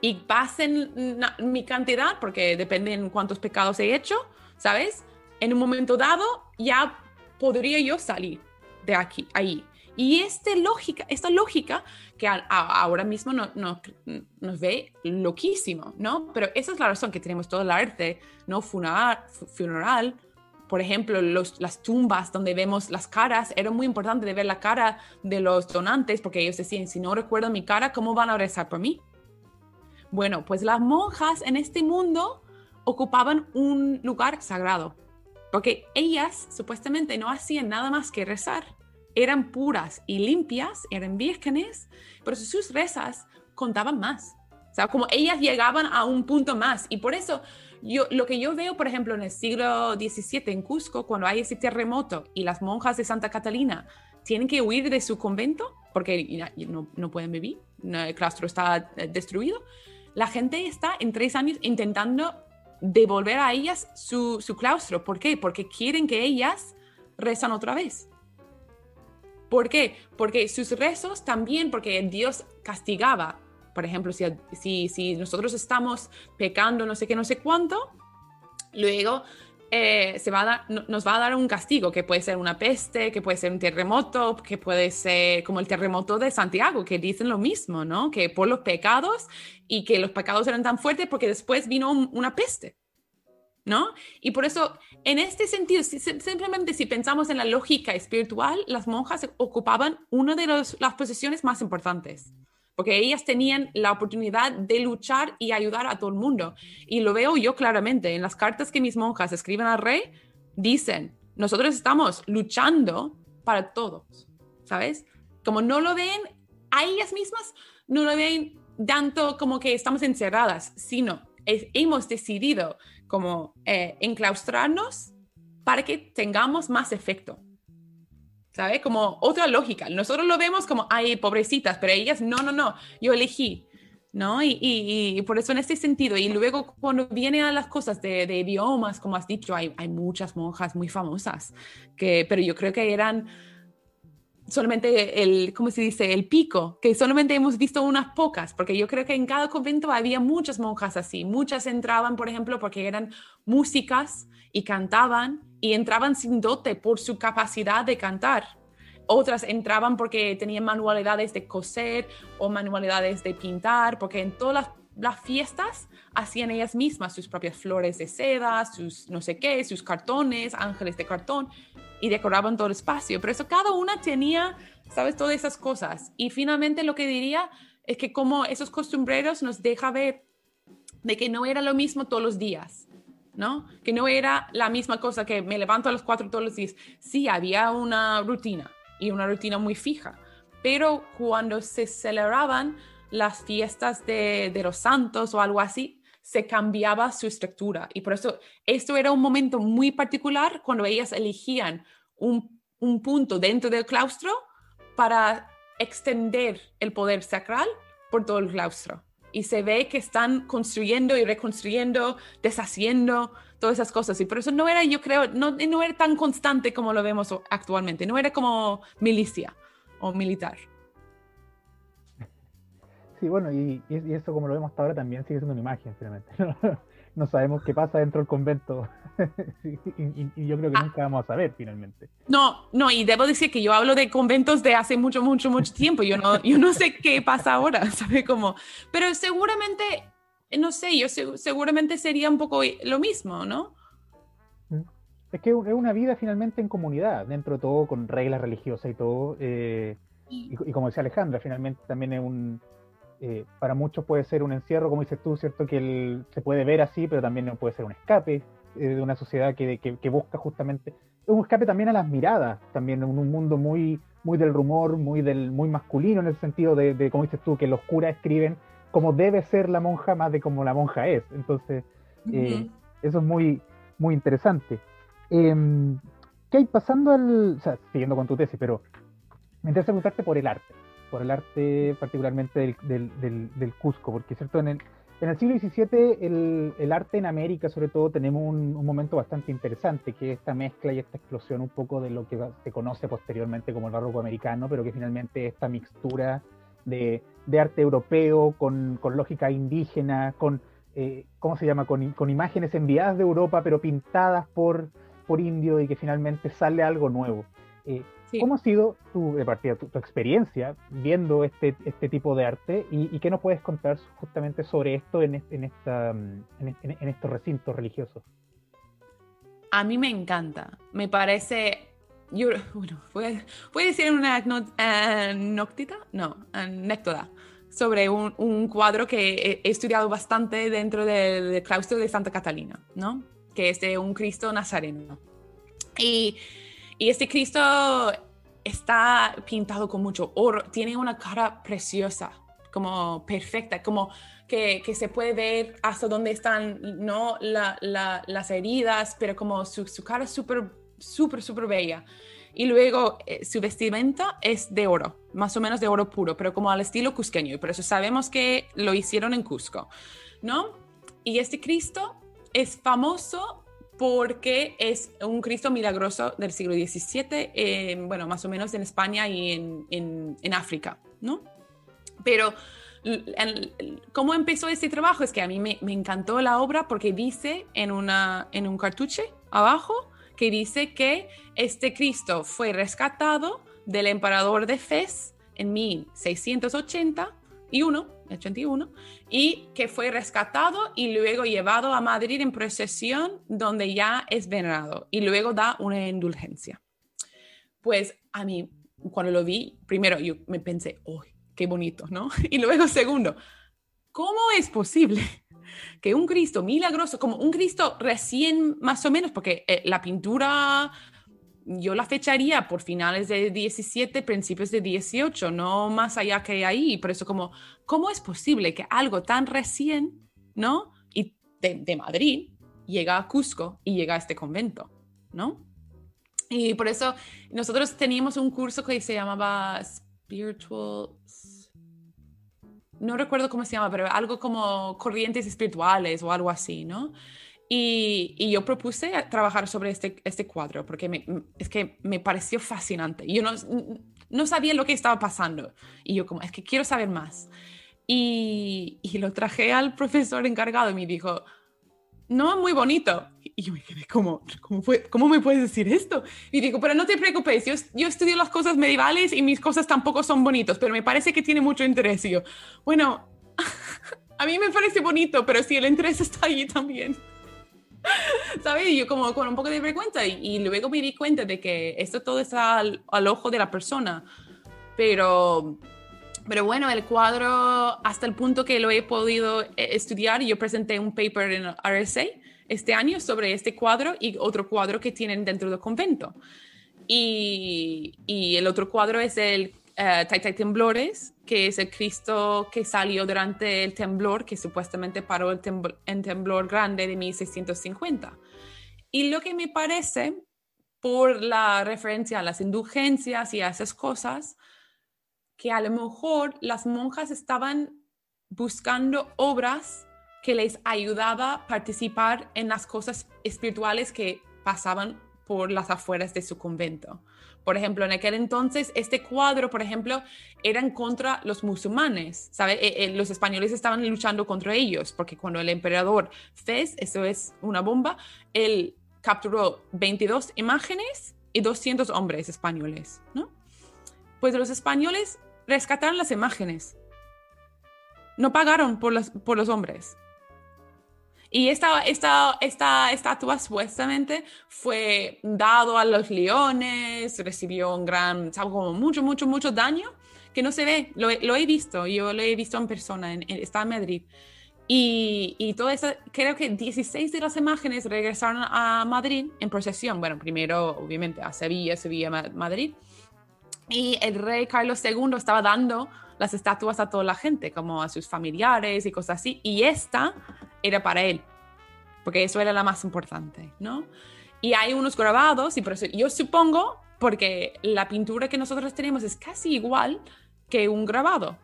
Y pasen mi cantidad, porque depende en cuántos pecados he hecho, ¿sabes? En un momento dado ya podría yo salir de aquí, ahí. Y este lógica, esta lógica que ahora mismo no, nos ve loquísimo, ¿no? Pero esa es la razón que tenemos todo el arte, ¿no? Funeral, funeral por ejemplo, los, las tumbas donde vemos las caras, era muy importante de ver la cara de los donantes porque ellos decían, si no recuerdo mi cara, ¿cómo van a rezar por mí? Bueno, pues las monjas en este mundo ocupaban un lugar sagrado, porque ellas supuestamente no hacían nada más que rezar eran puras y limpias, eran vírgenes, pero sus rezas contaban más. O sea, como ellas llegaban a un punto más. Y por eso, yo, lo que yo veo, por ejemplo, en el siglo XVII en Cusco, cuando hay ese terremoto y las monjas de Santa Catalina tienen que huir de su convento porque no, no pueden vivir, el claustro está eh, destruido, la gente está en tres años intentando devolver a ellas su, su claustro. ¿Por qué? Porque quieren que ellas rezan otra vez. ¿Por qué? Porque sus rezos también, porque Dios castigaba. Por ejemplo, si, si, si nosotros estamos pecando no sé qué, no sé cuánto, luego eh, se va a nos va a dar un castigo, que puede ser una peste, que puede ser un terremoto, que puede ser como el terremoto de Santiago, que dicen lo mismo, ¿no? Que por los pecados y que los pecados eran tan fuertes porque después vino una peste. ¿No? Y por eso, en este sentido, simplemente si pensamos en la lógica espiritual, las monjas ocupaban una de las posiciones más importantes, porque ellas tenían la oportunidad de luchar y ayudar a todo el mundo. Y lo veo yo claramente en las cartas que mis monjas escriben al rey, dicen, nosotros estamos luchando para todos, ¿sabes? Como no lo ven a ellas mismas, no lo ven tanto como que estamos encerradas, sino hemos decidido como eh, enclaustrarnos para que tengamos más efecto. ¿sabes? Como otra lógica. Nosotros lo vemos como, ay, pobrecitas, pero ellas, no, no, no, yo elegí, ¿no? Y, por eso en este sentido, y luego cuando viene a las cosas de, de idiomas, como has dicho, hay, hay, muchas monjas muy famosas, que, pero yo creo que eran solamente el, ¿cómo se dice? El pico, que solamente hemos visto unas pocas, porque yo creo que en cada convento había muchas monjas así. Muchas entraban, por ejemplo, porque eran músicas y cantaban y entraban sin dote por su capacidad de cantar. Otras entraban porque tenían manualidades de coser o manualidades de pintar, porque en todas las, las fiestas hacían ellas mismas sus propias flores de seda, sus no sé qué, sus cartones, ángeles de cartón y decoraban todo el espacio. Pero eso cada una tenía, sabes, todas esas cosas. Y finalmente lo que diría es que como esos costumbreros nos deja ver de que no era lo mismo todos los días, ¿no? Que no era la misma cosa que me levanto a las cuatro todos los días. Sí, había una rutina y una rutina muy fija, pero cuando se celebraban las fiestas de, de los santos o algo así, se cambiaba su estructura. Y por eso esto era un momento muy particular cuando ellas elegían un, un punto dentro del claustro para extender el poder sacral por todo el claustro. Y se ve que están construyendo y reconstruyendo, deshaciendo todas esas cosas. Y por eso no era, yo creo, no, no era tan constante como lo vemos actualmente. No era como milicia o militar. Sí, bueno, y, y, eso como lo vemos hasta ahora también sigue siendo una imagen, finalmente. No, sabemos qué pasa dentro del convento y, y, yo creo que ah. nunca vamos a saber finalmente. No, no, y debo decir que yo hablo de conventos de hace mucho, mucho, mucho tiempo. Yo no, yo no sé qué pasa ahora, ¿sabe cómo? Pero seguramente, no sé, yo seguramente sería un poco lo mismo, ¿no? Es que es una vida finalmente en comunidad, dentro de todo, con reglas religiosas y todo. Eh, y, y, como decía Alejandra, finalmente también es un, eh, para muchos puede ser un encierro, como dices tú, ¿cierto? Que se puede ver así, pero también puede ser un escape eh, de una sociedad que, que, busca justamente, un escape también a las miradas, también en un mundo muy, muy del rumor, muy, del, muy masculino en el sentido de, como dices tú, que los curas escriben como debe ser la monja más de como la monja es. Entonces, eh, eso es muy, muy interesante. ¿Qué hay pasando al, o sea, siguiendo con tu tesis, pero me interesa preguntarte por el arte por el arte particularmente del, Cusco, porque cierto, en el, en el siglo XVII el, arte en América sobre todo tenemos un, momento bastante interesante, que es esta mezcla y esta explosión un poco de lo que se conoce posteriormente como el barroco americano, pero que finalmente esta mixtura de, arte europeo con, lógica indígena, con, eh, ¿cómo se llama?, con, con, imágenes enviadas de Europa pero pintadas por, por indio y que finalmente sale algo nuevo. Eh, ¿Cómo ha sido tu, de partida, tu, experiencia viendo este, este tipo de arte y, qué nos puedes contar justamente sobre esto en, en, esta, en, estos recintos religiosos? A mí me encanta, me parece, yo, bueno, ¿puedo, decir una anécdota? No, anécdota sobre un, un, cuadro que he, estudiado bastante dentro del, claustro de Santa Catalina, ¿no? Que es de un Cristo nazareno. Y y este Cristo está pintado con mucho oro, tiene una cara preciosa, como perfecta, como que, se puede ver hasta dónde están no la, las heridas, pero como su, su cara súper, súper, súper bella. Y luego eh, su vestimenta es de oro, más o menos de oro puro, pero como al estilo cusqueño. Y por eso sabemos que lo hicieron en Cusco, ¿no? Y este Cristo es famoso porque es un Cristo milagroso del siglo XVII, bueno, más o menos en España y en, en, África, ¿no? Pero cómo empezó este trabajo es que a mí me, me, encantó la obra porque dice en, una, en un cartuche abajo que dice que este Cristo fue rescatado del emperador de Fez en 1680 y uno 81, y que fue rescatado y luego llevado a Madrid en procesión donde ya es venerado y luego da una indulgencia. Pues a mí, cuando lo vi, primero yo me pensé, ¡oh, qué bonito! ¿no? Y luego, segundo, ¿cómo es posible que un Cristo milagroso, como un Cristo recién más o menos, porque eh, la pintura yo la fecharía por finales de 17, principios de 18, no más allá que ahí. Por eso como, ¿cómo es posible que algo tan recién, ¿no? Y de, Madrid llega a Cusco y llega a este convento, ¿no? Y por eso nosotros teníamos un curso que se llamaba Spiritual no recuerdo cómo se llama, pero algo como corrientes espirituales o algo así, ¿no? Y, y, yo propuse trabajar sobre este, este cuadro porque me, es que me pareció fascinante. Yo no, no sabía lo que estaba pasando. Y yo como, es que quiero saber más. Y, y lo traje al profesor encargado y me dijo, no, muy bonito. Y yo me quedé como, ¿cómo, ¿cómo me puedes decir esto? Y digo, pero no te preocupes, yo, yo estudio las cosas medievales y mis cosas tampoco son bonitos, pero me parece que tiene mucho interés. Y yo, bueno, a mí me parece bonito, pero sí, el interés está allí también. ¿Sabes? Yo como con un poco de vergüenza y, luego me di cuenta de que esto todo está al, ojo de la persona. Pero, pero bueno, el cuadro, hasta el punto que lo he podido eh, estudiar, yo presenté un paper en RSA este año sobre este cuadro y otro cuadro que tienen dentro del convento. Y, y el otro cuadro es el uh, Temblores, que es el Cristo que salió durante el temblor, que supuestamente paró el, temblor grande de 1650. Y lo que me parece, por la referencia a las indulgencias y a esas cosas, que a lo mejor las monjas estaban buscando obras que les ayudaba a participar en las cosas espirituales que pasaban por las afueras de su convento. Por ejemplo, en aquel entonces, este cuadro, por ejemplo, era contra los musulmanes, ¿sabe? Eh, eh, los españoles estaban luchando contra ellos, porque cuando el emperador Fez, eso es una bomba, él capturó 22 imágenes y 200 hombres españoles, ¿no? Pues los españoles rescataron las imágenes, no pagaron por, por los hombres. Y esta, esta, esta estatua supuestamente fue dado a los leones, recibió un gran, ¿sabes? Como mucho, mucho, mucho daño que no se ve. Lo, lo he visto, yo lo he visto en persona, en, está en Madrid. Y, y todo eso, creo que 16 de las imágenes regresaron a Madrid en procesión. Bueno, primero, obviamente, a Sevilla, Sevilla, Madrid. Y el rey Carlos II estaba dando las estatuas a toda la gente, como a sus familiares y cosas así. Y esta era para él, porque eso era la más importante, ¿no? Y hay unos grabados, y por eso yo supongo, porque la pintura que nosotros tenemos es casi igual que un grabado,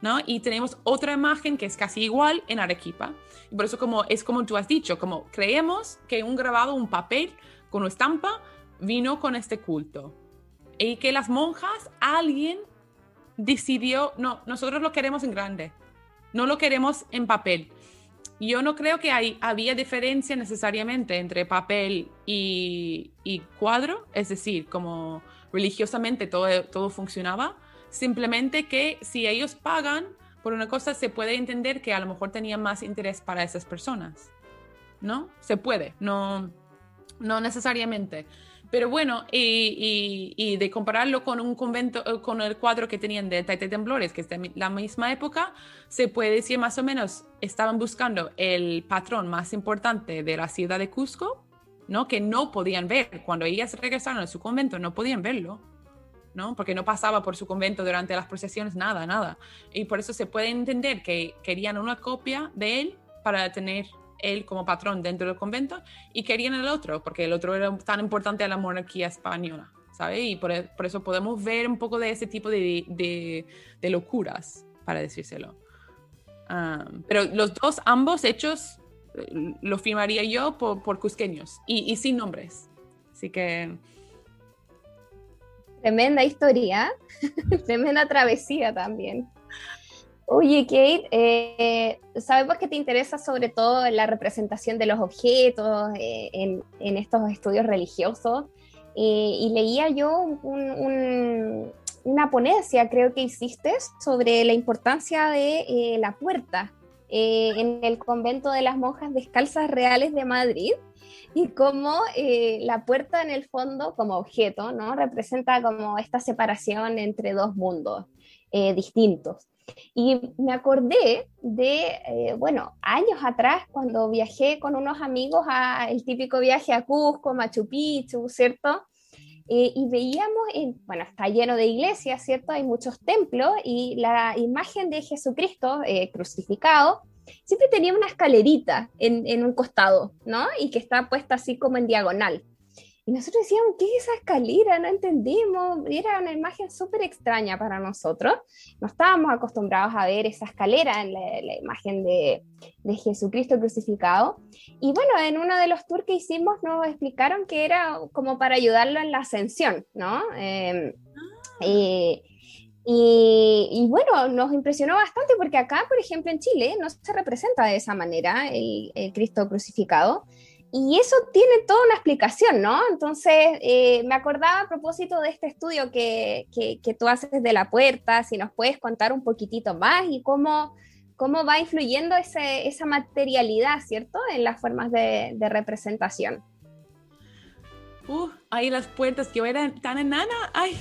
¿no? Y tenemos otra imagen que es casi igual en Arequipa. Y por eso como, es como tú has dicho, como creemos que un grabado, un papel con una estampa, vino con este culto. Y que las monjas, alguien decidió, no, nosotros lo queremos en grande, no lo queremos en papel. Yo no creo que hay, había diferencia necesariamente entre papel y, cuadro, es decir, como religiosamente todo, todo funcionaba, simplemente que si ellos pagan por una cosa, se puede entender que a lo mejor tenían más interés para esas personas, ¿no? Se puede, no, no necesariamente. Pero bueno, y, de compararlo con un convento, eh, con el cuadro que tenían de Taite Temblores, que es de la misma época, se puede decir más o menos, estaban buscando el patrón más importante de la ciudad de Cusco, ¿no? Que no podían ver. Cuando ellas regresaron a su convento, no podían verlo, ¿no? Porque no pasaba por su convento durante las procesiones, nada, nada. Y por eso se puede entender que querían una copia de él para tener él como patrón dentro del convento y querían el otro, porque el otro era tan importante a la monarquía española, ¿sabes? Y por, por eso podemos ver un poco de ese tipo de, locuras, para decírselo. Pero los dos, ambos hechos, eh, lo firmaría yo por, por cusqueños y, y sin nombres. Así que... Tremenda historia, tremenda travesía también. Oye, Kate, eh, sabemos que te interesa sobre todo la representación de los objetos eh, en, estos estudios religiosos eh, y leía yo una ponencia, creo que hiciste, sobre la importancia de la puerta en el convento de las monjas descalzas reales de Madrid y cómo la puerta en el fondo como objeto no representa como esta separación entre dos mundos distintos. Y me acordé de, eh, bueno, años atrás cuando viajé con unos amigos a el típico viaje a Cusco, Machu Picchu, ¿cierto? Eh, y veíamos, bueno, está lleno de iglesias, ¿cierto? Hay muchos templos y la imagen de Jesucristo eh, crucificado siempre tenía una escalerita en, en, un costado, ¿no? Y que está puesta así como en diagonal. Y nosotros decíamos, ¿qué es esa escalera? No entendimos, era una imagen súper extraña para nosotros. No estábamos acostumbrados a ver esa escalera en la, imagen de, de, Jesucristo crucificado. Y bueno, en uno de los tours que hicimos nos explicaron que era como para ayudarlo en la ascensión, ¿no? Em, ah. y, y, bueno, nos impresionó bastante porque acá, por ejemplo, en Chile no se representa de esa manera el, el Cristo crucificado. Y eso tiene toda una explicación, ¿no? Entonces, eh, me acordaba a propósito de este estudio que, que, tú haces de la puerta, si nos puedes contar un poquitito más y cómo, cómo va influyendo ese, esa materialidad, ¿cierto? En las formas de, de representación. Uh, ahí las puertas, que yo era tan enana, ay.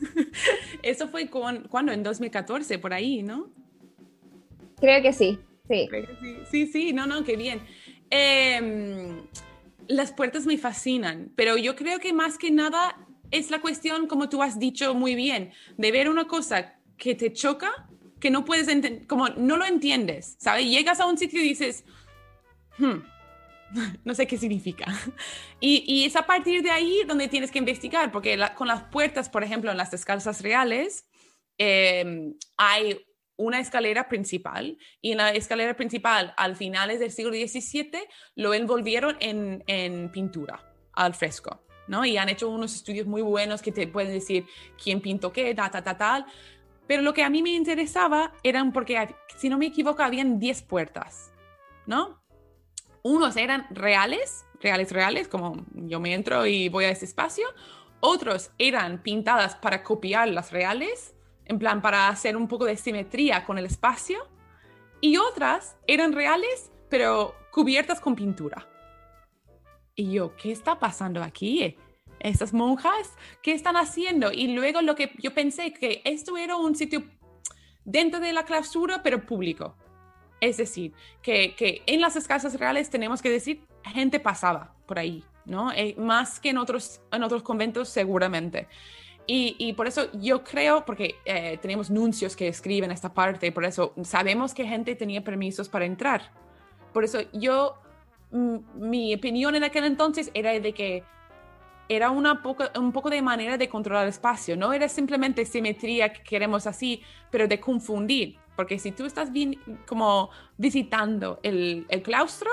Eso fue con, ¿cuándo? En 2014, por ahí, ¿no? Creo que sí, sí. sí. Sí, sí, no, no, qué bien. Em, las puertas me fascinan, pero yo creo que más que nada es la cuestión, como tú has dicho muy bien, de ver una cosa que te choca, que no puedes entender, como no lo entiendes, ¿sabes? Llegas a un sitio y dices, hmm, no sé qué significa. Y, es a partir de ahí donde tienes que investigar, porque con las puertas, por ejemplo, en las descalzas reales, em, hay una escalera principal y en la escalera principal al finales del siglo XVII lo envolvieron en, pintura al fresco, ¿no? Y han hecho unos estudios muy buenos que te pueden decir quién pintó qué, ta, ta, tal. Pero lo que a mí me interesaba eran porque, si no me equivoco, habían 10 puertas, ¿no? Unos eran reales, reales, reales, como yo me entro y voy a ese espacio. Otros eran pintadas para copiar las reales en plan para hacer un poco de simetría con el espacio, y otras eran reales, pero cubiertas con pintura. Y yo, ¿qué está pasando aquí? Estas monjas, ¿qué están haciendo? Y luego lo que yo pensé que esto era un sitio dentro de la clausura, pero público. Es decir, que, que en las escasas reales tenemos que decir, gente pasaba por ahí, ¿no? Eh, más que en otros, en otros conventos seguramente. Y, por eso yo creo, porque eh, tenemos nuncios que escriben esta parte, por eso sabemos que gente tenía permisos para entrar. Por eso yo, mi opinión en aquel entonces era de que era una poco, un poco de manera de controlar el espacio, no era simplemente simetría que queremos así, pero de confundir, porque si tú estás bien, como visitando el, el claustro,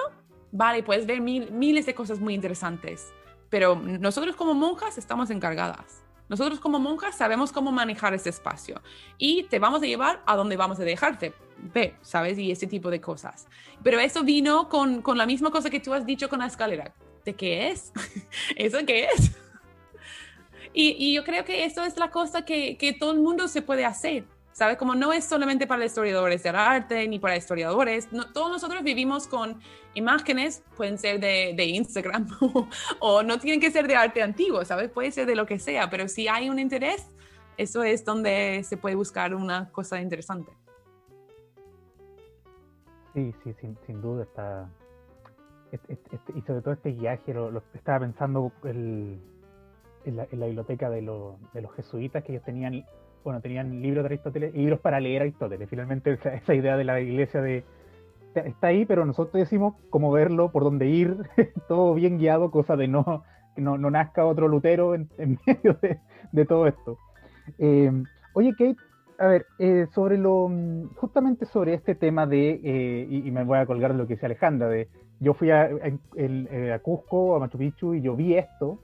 vale, puedes ver mil, miles de cosas muy interesantes, pero nosotros como monjas estamos encargadas. Nosotros como monjas sabemos cómo manejar ese espacio y te vamos a llevar a donde vamos a dejarte. Ve, ¿sabes? Y ese tipo de cosas. Pero eso vino con, con la misma cosa que tú has dicho con la escalera. ¿De qué es? ¿Eso qué es? Y, y, yo creo que eso es la cosa que, que todo el mundo se puede hacer. ¿Sabes? Como no es solamente para historiadores del arte ni para historiadores, todos nosotros vivimos con imágenes, pueden ser de, Instagram o, no tienen que ser de arte antiguo, ¿sabes? Puede ser de lo que sea, pero si hay un interés, eso es donde se puede buscar una cosa interesante. Sí, sí, sin, duda está... y sobre todo este viaje, lo, estaba pensando en, la, biblioteca de, de los jesuitas que ellos tenían bueno, tenían libros de Aristóteles y libros para leer a Aristóteles. Finalmente esa, idea de la iglesia de está ahí, pero nosotros decimos cómo verlo, por dónde ir, todo bien guiado, cosa de no que no, nazca otro Lutero en, medio de, todo esto. Eh, oye, Kate, a ver, eh, sobre lo, justamente sobre este tema de, eh, y, me voy a colgar de lo que dice Alejandra, de yo fui a, a Cusco, a Machu Picchu, y yo vi esto.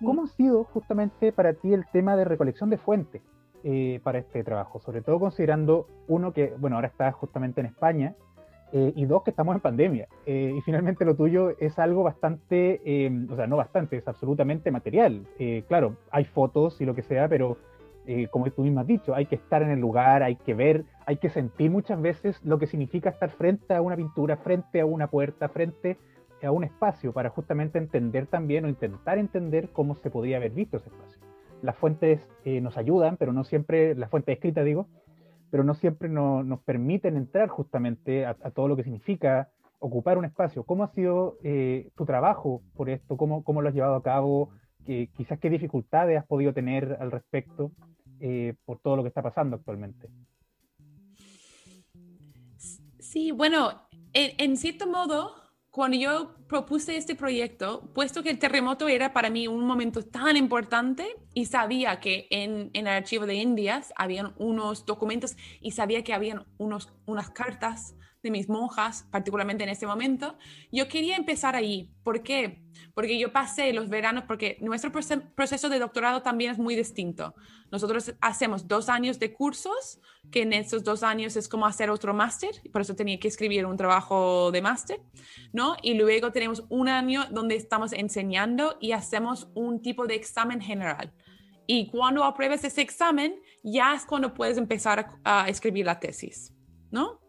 ¿Cómo mm. ha sido justamente para ti el tema de recolección de fuentes? Eh, para este trabajo, sobre todo considerando, uno, que, bueno, ahora estás justamente en España, eh, y dos, que estamos en pandemia. Eh, y finalmente lo tuyo es algo bastante, o sea, no bastante, es absolutamente material. claro, hay fotos y lo que sea, pero como tú mismo has dicho, hay que estar en el lugar, hay que ver, hay que sentir muchas veces lo que significa estar frente a una pintura, frente a una puerta, frente a un espacio, para justamente entender también o intentar entender cómo se podía haber visto ese espacio las fuentes eh, nos ayudan, pero no siempre, las fuentes escritas digo, pero no siempre nos permiten entrar justamente a, todo lo que significa ocupar un espacio. ¿Cómo ha sido eh, tu trabajo por esto? ¿Cómo, ¿Cómo, lo has llevado a cabo? ¿Qué, quizás qué dificultades has podido tener al respecto eh, por todo lo que está pasando actualmente? Sí, bueno, en, en cierto modo, cuando yo propuse este proyecto, puesto que el terremoto era para mí un momento tan importante y sabía que en, en el archivo de Indias habían unos documentos y sabía que habían unos, unas cartas de mis monjas, particularmente en ese momento, yo quería empezar ahí. ¿Por qué? Porque yo pasé los veranos, porque nuestro proceso de doctorado también es muy distinto. Nosotros hacemos dos años de cursos, que en esos dos años es como hacer otro máster, por eso tenía que escribir un trabajo de máster, ¿no? Y luego tenemos un año donde estamos enseñando y hacemos un tipo de examen general. Y cuando apruebes ese examen, ya es cuando puedes empezar a, escribir la tesis, ¿no?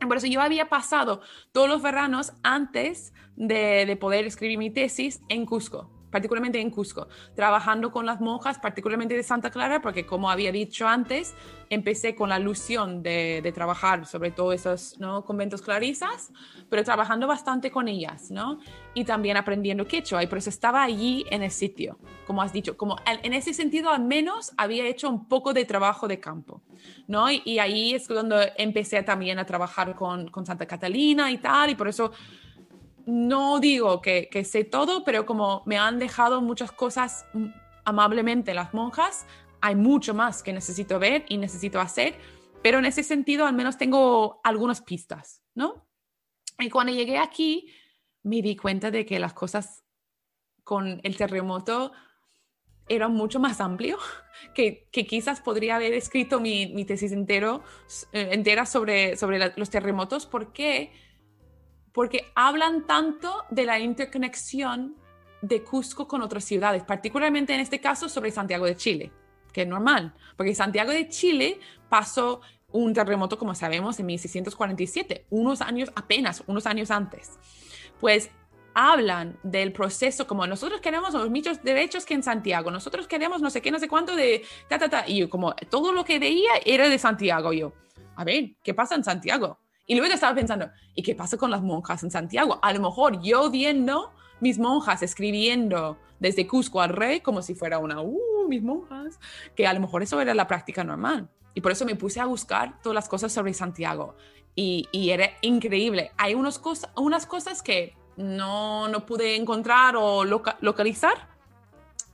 Por eso yo había pasado todos los veranos antes de, de poder escribir mi tesis en Cusco particularmente en Cusco, trabajando con las monjas, particularmente de Santa Clara, porque como había dicho antes, empecé con la ilusión de, de trabajar sobre todo esos ¿no? conventos clarisas, pero trabajando bastante con ellas, ¿no? Y también aprendiendo quechua, y por eso estaba allí en el sitio, como has dicho, como en ese sentido al menos había hecho un poco de trabajo de campo, ¿no? Y, y ahí es cuando empecé también a trabajar con, con Santa Catalina y tal, y por eso no digo que, sé todo, pero como me han dejado muchas cosas amablemente las monjas, hay mucho más que necesito ver y necesito hacer, pero en ese sentido al menos tengo algunas pistas, ¿no? Y cuando llegué aquí me di cuenta de que las cosas con el terremoto eran mucho más amplio, que, quizás podría haber escrito mi, tesis eh, entera sobre los terremotos, porque porque hablan tanto de la interconexión de Cusco con otras ciudades, particularmente en este caso sobre Santiago de Chile, que es normal, porque Santiago de Chile pasó un terremoto, como sabemos, en 1647, unos años apenas, unos años antes. Pues hablan del proceso como nosotros queremos los mismos derechos que en Santiago, nosotros queremos no sé qué, no sé cuánto de ta, ta, ta, y como todo lo que veía era de Santiago, yo, a ver, ¿qué pasa en Santiago? Y luego estaba pensando, ¿y qué pasa con las monjas en Santiago? A lo mejor yo viendo mis monjas escribiendo desde Cusco al rey como si fuera una, uh, mis monjas, que a lo mejor eso era la práctica normal. Y por eso me puse a buscar todas las cosas sobre Santiago. Y, era increíble. Hay unos unas cosas que no, no pude encontrar o localizar,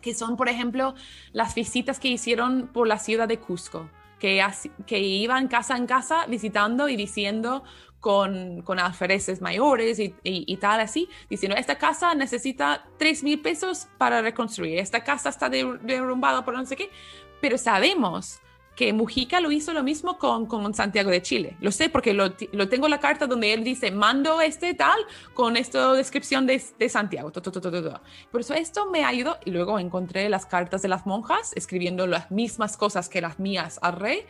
que son, por ejemplo, las visitas que hicieron por la ciudad de Cusco que, iban casa en casa visitando y diciendo con, con alfereces mayores y, y, tal así, diciendo, esta casa necesita 3 mil pesos para reconstruir, esta casa está derrumbada por no sé qué, pero sabemos que Mujica lo hizo lo mismo con, con Santiago de Chile. Lo sé porque lo, lo, tengo la carta donde él dice, mando este tal con esta descripción de, de Santiago. Por eso esto me ayudó y luego encontré las cartas de las monjas escribiendo las mismas cosas que las mías al rey.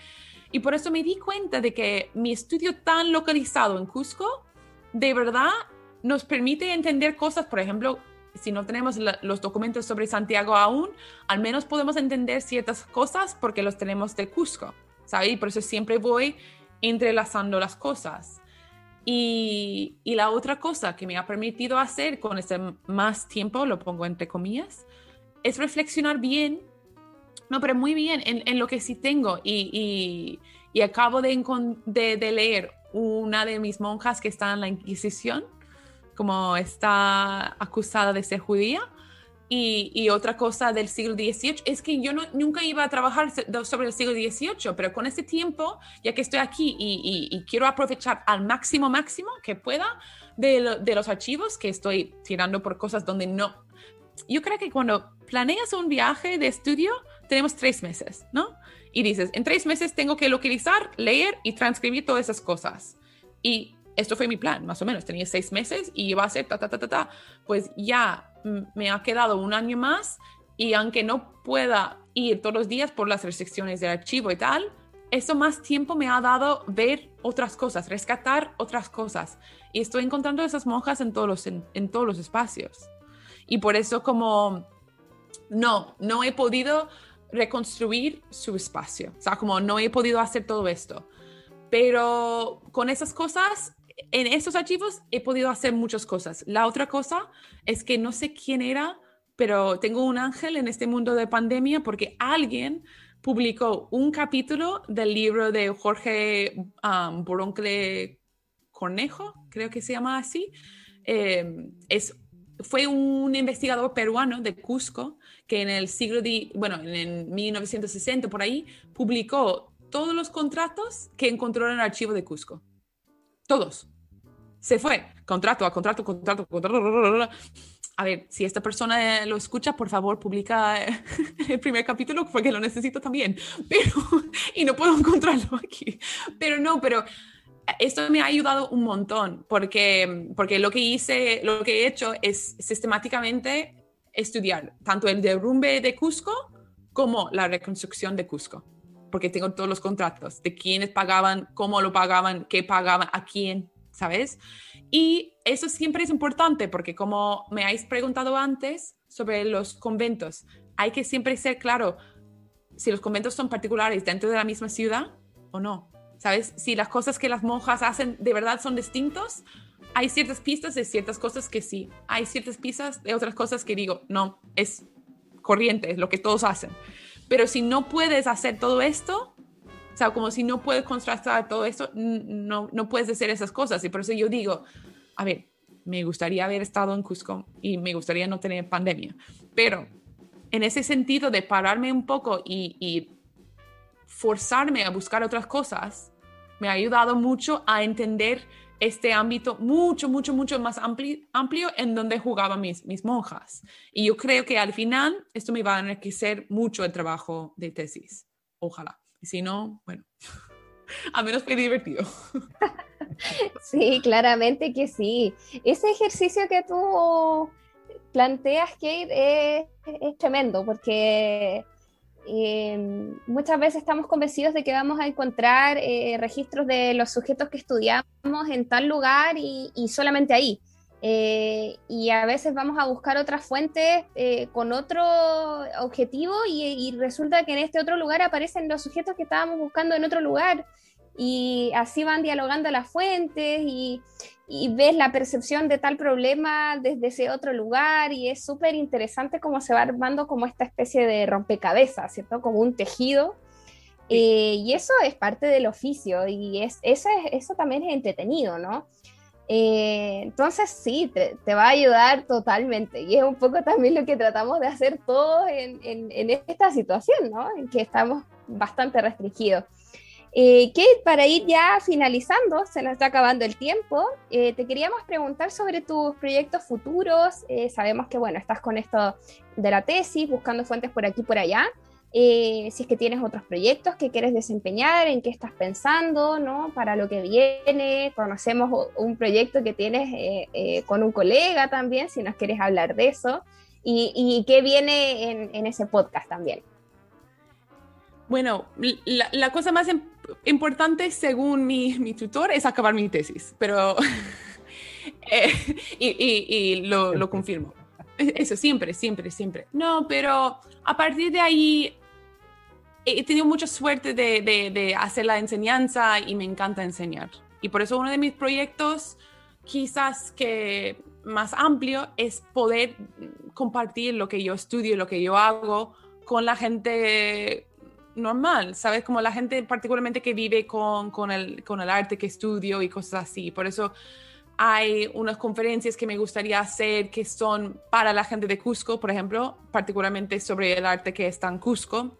Y por eso me di cuenta de que mi estudio tan localizado en Cusco, de verdad, nos permite entender cosas, por ejemplo, si no tenemos los documentos sobre Santiago aún, al menos podemos entender ciertas cosas porque los tenemos de Cusco, ¿sabes? Y por eso siempre voy entrelazando las cosas. Y, la otra cosa que me ha permitido hacer con este más tiempo, lo pongo entre comillas, es reflexionar bien, no, pero muy bien en, lo que sí tengo. Y, acabo de leer una de mis monjas que está en la Inquisición como está acusada de ser judía. Y, otra cosa del siglo XVIII es que yo no, nunca iba a trabajar sobre el siglo XVIII, pero con ese tiempo, ya que estoy aquí y, quiero aprovechar al máximo, máximo que pueda de, de, los archivos que estoy tirando por cosas donde no... Yo creo que cuando planeas un viaje de estudio, tenemos tres meses, ¿no? Y dices, en tres meses tengo que localizar, leer y transcribir todas esas cosas. Y esto fue mi plan, más o menos. Tenía seis meses y iba a ser ta, ta, ta, ta, ta. Pues ya me ha quedado un año más y aunque no pueda ir todos los días por las restricciones del archivo y tal, eso más tiempo me ha dado ver otras cosas, rescatar otras cosas. Y estoy encontrando esas monjas en todos los, en, en todos los espacios. Y por eso como no, no he podido reconstruir su espacio. O sea, como no he podido hacer todo esto. Pero con esas cosas en estos archivos he podido hacer muchas cosas. La otra cosa es que no sé quién era, pero tengo un ángel en este mundo de pandemia porque alguien publicó un capítulo del libro de Jorge um, Boroncle Cornejo, creo que se llama así, eh, es, fue un investigador peruano de Cusco que en el siglo, de, bueno, en 1960 por ahí, publicó todos los contratos que encontró en el archivo de Cusco. Todos. Se fue. Contrato a contrato, contrato, contrato. A ver, si esta persona lo escucha, por favor, publica el primer capítulo porque lo necesito también. Pero, y no puedo encontrarlo aquí. Pero no, pero esto me ha ayudado un montón porque, porque lo que hice, lo que he hecho es sistemáticamente estudiar tanto el derrumbe de Cusco como la reconstrucción de Cusco, porque tengo todos los contratos de quiénes pagaban, cómo lo pagaban, qué pagaban, a quién, ¿sabes? Y eso siempre es importante porque como me habéis preguntado antes sobre los conventos, hay que siempre ser claro si los conventos son particulares dentro de la misma ciudad o no. ¿sabes? Si las cosas que las monjas hacen de verdad son distintos, hay ciertas pistas de ciertas cosas que sí, hay ciertas pistas de otras cosas que digo, no, es corriente, es lo que todos hacen. Pero si no puedes hacer todo esto, o sea, como si no puedes contrastar todo esto, no, no puedes hacer esas cosas. Y por eso yo digo, a ver, me gustaría haber estado en Cusco y me gustaría no tener pandemia, pero en ese sentido de pararme un poco y, y forzarme a buscar otras cosas me ha ayudado mucho a entender este ámbito mucho, mucho, mucho más amplio, amplio en donde jugaban mis, mis monjas. Y yo creo que al final esto me va a enriquecer mucho el trabajo de tesis. Ojalá. Si no, bueno, a menos fue divertido. Sí, claramente que sí. Ese ejercicio que tú planteas, Kate, es, es tremendo porque Em, muchas veces estamos convencidos de que vamos a encontrar eh, registros de los sujetos que estudiamos en tal lugar y, solamente ahí. Eh, y a veces vamos a buscar otras fuentes eh, con otro objetivo y, y, resulta que en este otro lugar aparecen los sujetos que estábamos buscando en otro lugar y así van dialogando las fuentes y, y ves la percepción de tal problema desde ese otro lugar y es súper interesante cómo se va armando como esta especie de rompecabezas, ¿cierto? Como un tejido. Eh, y eso es parte del oficio y es, eso, es, eso también es entretenido, ¿no? Eh, entonces sí, te, te, va a ayudar totalmente y es un poco también lo que tratamos de hacer todos en, en, en esta situación, ¿no? En que estamos bastante restringidos. Eh, Kate, para ir ya finalizando, se nos está acabando el tiempo, eh, te queríamos preguntar sobre tus proyectos futuros. Eh, sabemos que, bueno, estás con esto de la tesis, buscando fuentes por aquí y por allá. si es que tienes otros proyectos que quieres desempeñar, en qué estás pensando, ¿no? Para lo que viene, conocemos un proyecto que tienes con un colega también, si nos quieres hablar de eso, y, qué viene en, en ese podcast también. Bueno, la, la, cosa más importante según mi, mi, tutor es acabar mi tesis, pero... eh, y, y, y lo, lo, confirmo. Eso, siempre, siempre, siempre. No, pero a partir de ahí he tenido mucha suerte de, de, de hacer la enseñanza y me encanta enseñar. Y por eso uno de mis proyectos, quizás que más amplio, es poder compartir lo que yo estudio, lo que yo hago con la gente normal, ¿sabes? Como la gente particularmente que vive con, con, el, con el arte que estudio y cosas así. Por eso hay unas conferencias que me gustaría hacer que son para la gente de Cusco, por ejemplo, particularmente sobre el arte que está en Cusco.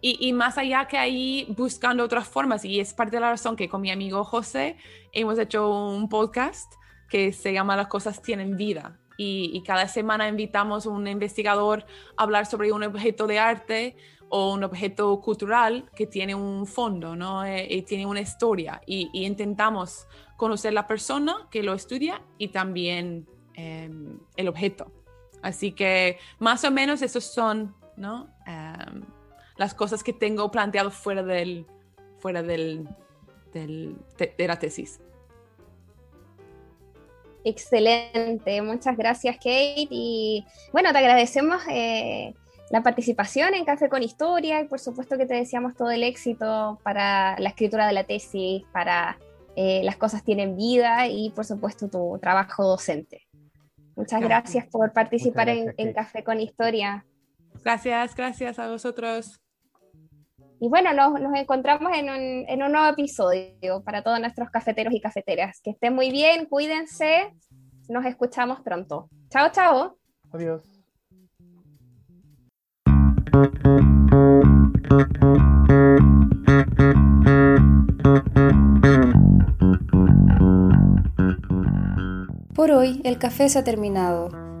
Y, y, más allá que ahí buscando otras formas, y es parte de la razón que con mi amigo José hemos hecho un podcast que se llama Las cosas tienen vida y, cada semana invitamos a un investigador a hablar sobre un objeto de arte o un objeto cultural que tiene un fondo, ¿no? Eh, y tiene una historia y, intentamos conocer la persona que lo estudia y también em, el objeto. Así que más o menos esos son, ¿no? Em, las cosas que tengo planteado fuera del, fuera del de la tesis. Excelente, muchas gracias Kate y bueno, te agradecemos eh, la participación en Café con Historia y por supuesto que te deseamos todo el éxito para la escritura de la tesis, para eh, Las cosas tienen vida y por supuesto tu trabajo docente. Muchas gracias, por participar en, en Café con Historia. Gracias, gracias a vosotros. Y bueno, nos, nos encontramos en un, en un nuevo episodio para todos nuestros cafeteros y cafeteras. Que estén muy bien, cuídense, nos escuchamos pronto. Chao, chao. Adiós. Por hoy el café se ha terminado,